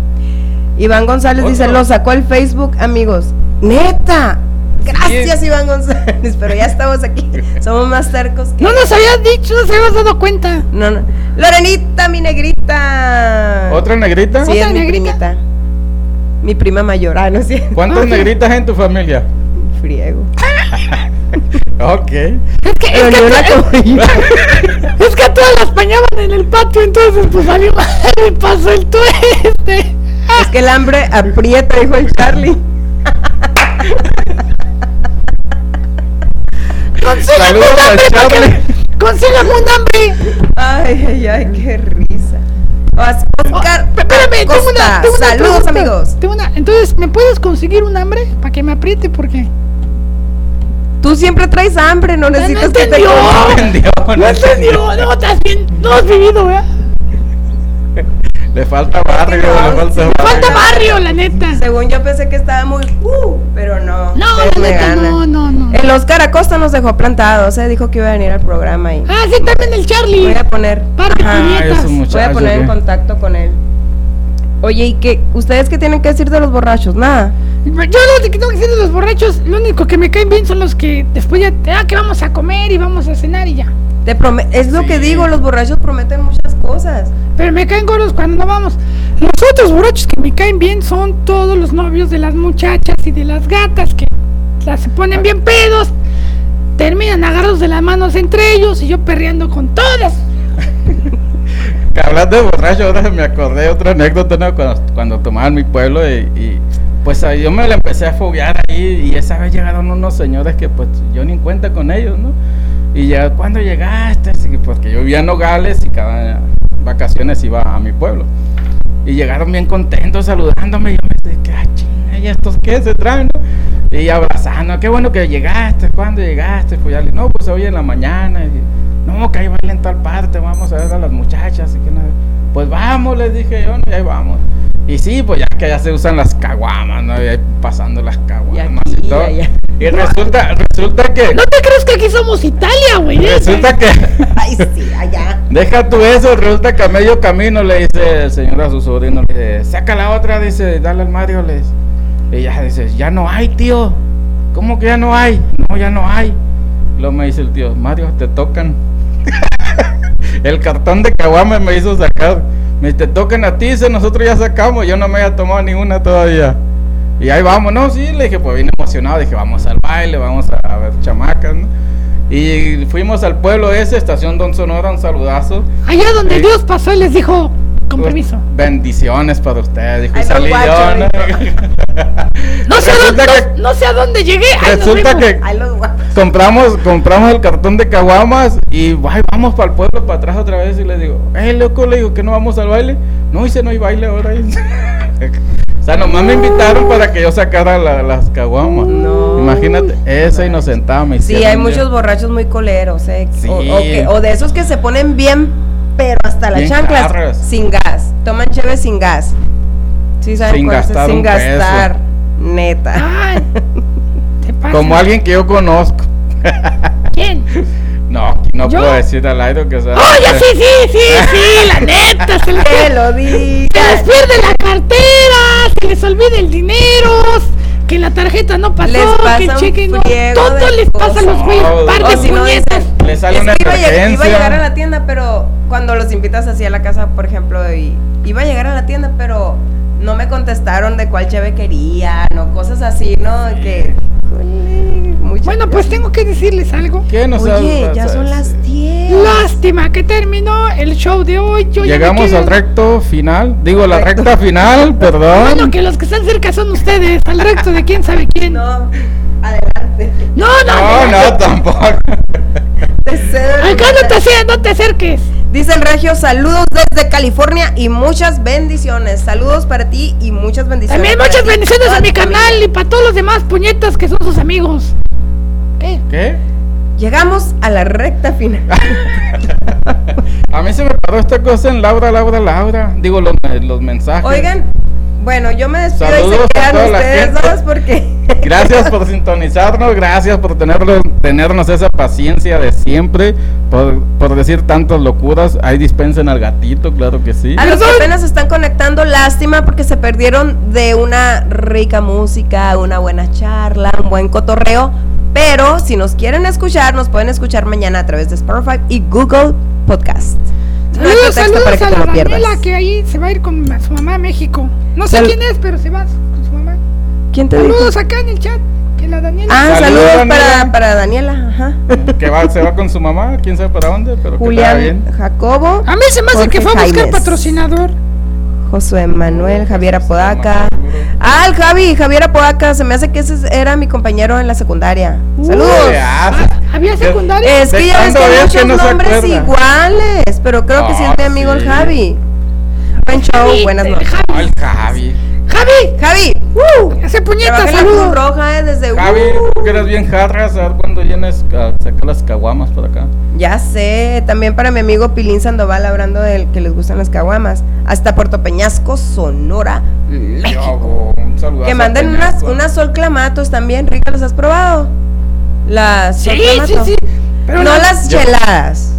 Iván González dice, Otro. lo sacó el Facebook, amigos. Neta. Gracias, Iván González, pero ya estamos aquí. Somos más tercos que. No nos habías dicho, no se habías dado cuenta. No, no. Lorenita, mi negrita. ¿Otra negrita? Sí, ¿Otra es mi negrita? primita. Mi prima mayor. Ah, no sé. ¿Cuántas negritas en tu familia? Friego. Ok. Es que, es que, como- es que a todas las bañaban en el patio, entonces pues salió mal y pasó el tueste. Es que el hambre aprieta, dijo el Charlie. Consígame Saludos que Charlie. me- consígame un hambre. Ay, ay, ay, qué risa. Os- Oscar, Oh, Espérame, tengo una, tengo una saludos pregunta. amigos. Tengo una, entonces, ¿me puedes conseguir un hambre para que me apriete? Porque Tú siempre traes hambre, no no necesitas que te coma. entendió, no No entendió, no, estás bien, no has vivido, ¿verdad? Le falta barrio, le falta barrio. Falta barrio, la neta. Según yo pensé que estaba muy uh, pero no. No, la me neta, no, no, no. El Oscar Acosta nos dejó plantados, eh, dijo que iba a venir al programa y Ah, sí, también el Charlie. voy a poner Par de Ajá, puñetas. esos voy a poner en contacto con él. Oye, ¿y qué? ¿Ustedes qué tienen que decir de los borrachos? Nada. Yo lo que tengo que decir de los borrachos, lo único que me caen bien son los que después ya te ah, que vamos a comer y vamos a cenar y ya. Te prome- es lo que digo, los borrachos prometen muchas cosas. Pero me caen gordos cuando no vamos. Los otros borrachos que me caen bien son todos los novios de las muchachas y de las gatas que las se ponen bien pedos, terminan agarrados de las manos entre ellos y yo perreando con todas. Hablando de borracho, ahora me acordé de otra anécdota ¿no? cuando, cuando tomaba en mi pueblo y, y, pues yo me la empecé a foguear ahí y esa vez llegaron unos señores que pues yo ni en cuenta con ellos, ¿no? Y ya, ¿cuándo llegaste? Porque yo vivía en Nogales y cada vacaciones iba a mi pueblo. Y llegaron bien contentos saludándome y yo me dije, ah, chinga, ¿y estos qué se traen? no?" Y abrazando, qué bueno que llegaste, ¿cuándo llegaste? Pues ya le no, pues hoy en la mañana. Y, no, que ahí bailen en tal parte, vamos a ver a las muchachas. Y que. Pues vamos, les dije yo, ¿no? y ahí vamos. Y sí, pues ya que ya se usan las caguamas, ¿no? Y ahí pasando las caguamas y, todo. Y resulta, resulta que, ¿No te crees que aquí somos Italia, güey? resulta que, Ay, sí, allá. deja tú eso, resulta que a medio camino le dice el señor a su sobrino, le dice, saca la otra, dice, dale al Mario, les. Y ella dice, ya no hay, tío. ¿Cómo que ya no hay? No, ya no hay. Luego me dice el tío, Mario, te tocan. el cartón de caguama me hizo sacar. Me te tocan a ti, dice, nosotros ya sacamos. Yo no me había tomado ninguna todavía. Y ahí vamos, no, sí, le dije, pues bien emocionado, dije, vamos al baile, vamos a, ver chamacas, ¿no? Y fuimos al pueblo ese, estación Don Sonora, un saludazo. Allá donde Sí. Dios pasó y les dijo, con permiso. Bendiciones para ustedes, dijo, no, salí yo, ¿no? No sé, dónde, que- no, no sé a dónde llegué. Ay, Resulta que compramos, compramos el cartón de caguamas y ay, vamos para el pueblo, para atrás otra vez y le digo, eh, loco, le digo que no vamos al baile. No, dice, no hay baile ahora. o sea, nomás me invitaron para que yo sacara la- las caguamas. Imagínate, esa inocentada me Sí, hay muchos borrachos muy coleros, ¿eh? Sí. O, o que- o de esos que se ponen bien, pero hasta las chanclas, sin gas. Toman cheve sin gas. Sí, ¿saben Sin cuál es? gastar Sin un gastar. Neta. Como alguien que yo conozco. ¿Quién? No, no ¿Yo? puedo decir al aire que sea. Oye, sí, sí, sí, sí, la neta, se les, lo se les pierde la cartera, se les olvida el dinero, que la tarjeta no pasó, Les pasa que el cheque no, todo les pasa a los güeyes, No, par de si no puñetas. dicen, Le sale es una que iba a, iba llegar a la tienda, pero cuando los invitas así a la casa, por ejemplo, y iba a llegar a la tienda, pero no me contestaron de cuál cheve querían o cosas así, ¿no? Que. Bueno, pues tengo que decirles algo. ¿Qué nos Oye, has- ya son las 10. Lástima que terminó el show de hoy. Yo Llegamos al recto final. Digo, la recta final, perdón. Bueno, que los que están cerca son ustedes, al recto de quién sabe quién. No, adelante. No, no, No, no, tampoco. Acá no te, no te acerques. Dice el Regio, saludos desde California y muchas bendiciones. Saludos para ti y muchas bendiciones. También muchas ti. bendiciones a mi canal y para todos los demás puñetas que son sus amigos. ¿Qué? ¿Qué? Llegamos a la recta final. A mí se me paró esta cosa en Laura, Laura, Laura. Digo, los, los mensajes. Oigan, bueno, yo me despido y Saludos se a quedan ustedes dos porque Gracias por sintonizarnos, gracias por tenerlo, tenernos esa paciencia de siempre, por, por decir tantas locuras. Ahí dispensen al gatito, claro que sí. a los que apenas se están conectando, lástima porque se perdieron de una rica música, una buena charla, un buen cotorreo. Pero si nos quieren escuchar, nos pueden escuchar mañana a través de Spotify y Google Podcast. No hay Saludos, pretexto para saludos que a la lo pierdas. Daniela que ahí se va a ir con su mamá a México. No sé Sal- quién es, pero se va con su mamá. ¿Quién te dijo? Saludos acá en el chat. Que la Daniela. Ah, Saludos, saludos, para, Daniela. para Daniela. Ajá. Que va, se va con su mamá, quién sabe para dónde, pero que está bien. Julián Jacobo. A mí se me hace que fue a Jorge buscar Jaimes. patrocinador. Josué Manuel, Javier Apodaca. Ah, el Javi, Javier Apodaca, se me hace que ese era mi compañero en la secundaria. Saludos. Ah, ¿Había secundaria? Es que ¿De ya ves que hay que muchos nombres acuerda? iguales, pero creo que sí es mi Ah, amigo el. Javi. Buen show, Javi, buenas noches. El Javi. Javi, Javi, hace puñetas, trabaja en la Cruz saludos. Roja eh, desde Javi, uh, tú que eres bien jarras, a ver cuándo vienes a sacar las caguamas por acá. Ya sé, también para mi amigo Pilín Sandoval hablando del que les gustan las caguamas. Hasta Puerto Peñasco, Sonora, México. Yo, un Que manden unas, unas sol clamatos también, ricas, ¿las has probado? Las sol Sí, sí, clamato. sí. Pero no las- las Yo- cheladas.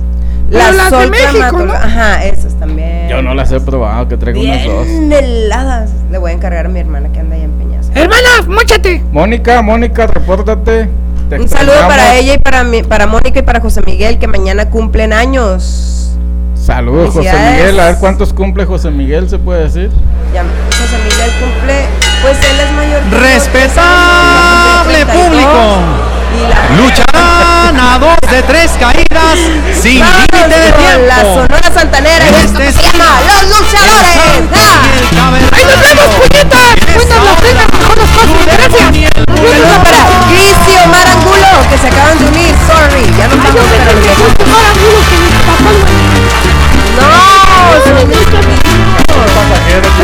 Pero Las las de sol México. Ajá, esas también. Yo no las he probado, que traigo unas dos. Bien heladas. Le voy a encargar a mi hermana que anda ahí en Peñasco. Hermana, móchate. Mónica, Mónica, repórtate. Te Un saludo para ella y para mi, para Mónica y para José Miguel que mañana cumplen años. Saludos, José. Miguel. A ver cuántos cumple José Miguel, se puede decir. Ya, José Miguel cumple, pues él es mayor. Respetable cumple 32, público. Y la Lucharán a dos de tres caídas sin límite de tiempo. La Sonora Santanera y esto se llama Los Luchadores. ¡Ah! ¡Ahí nos vemos, puñetas! Las cenas, mejor las cosas. Gracias. Saludos para Gris y Omar Angulo que se acaban de unir. Sorry, ya no estamos pero- Omar Angulo que mi papá No,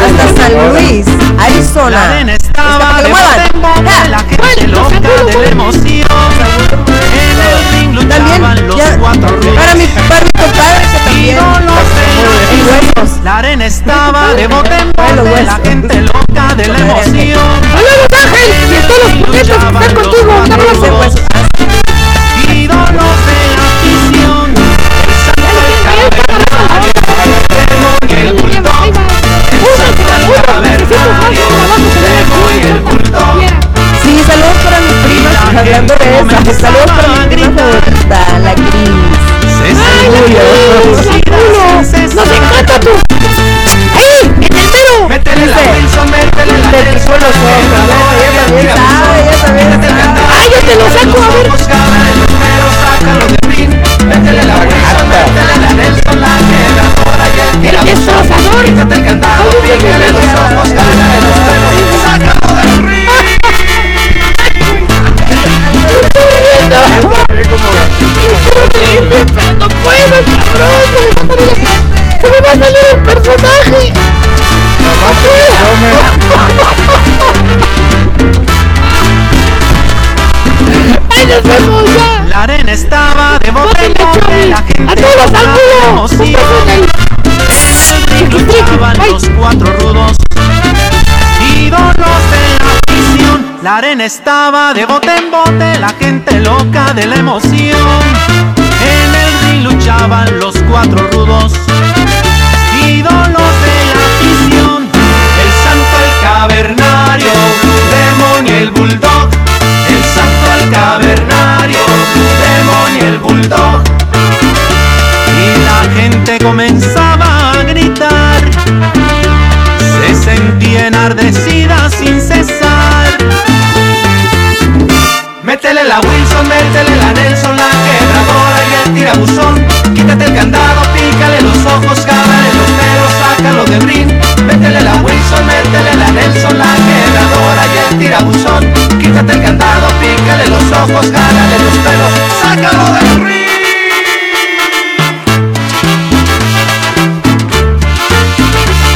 hasta San Luis, Arizona. La estaba de la La arena estaba de bote en los la gente loca de la emoción. ¡Saludos, Ángel! Y a todos los puñetas que están contigo. Un abrazo. Ídolos de la afición. El santo del cavernario, Demo y el. Sí, saludos para mi prima, hablando de. Saludos para mi prima favorita, la. ¡Nos la Te La arena estaba de bote en bote, la gente ¡A todos, loca de emoción. en el... Ring luchaban los cuatro rudos, ídolos de la afición. La arena estaba de bote en bote, la gente loca de la emoción. En el ring luchaban los cuatro rudos, Nelson, métele la Nelson, la quebradora y el tirabuzón. Quítate el candado, pícale los ojos, cámale los pelos, sácalo de brin. Métele la Wilson, métele la Nelson, la quebradora y el tirabuzón. Quítate el candado, pícale los ojos, cámale los pelos, sácalo de brin.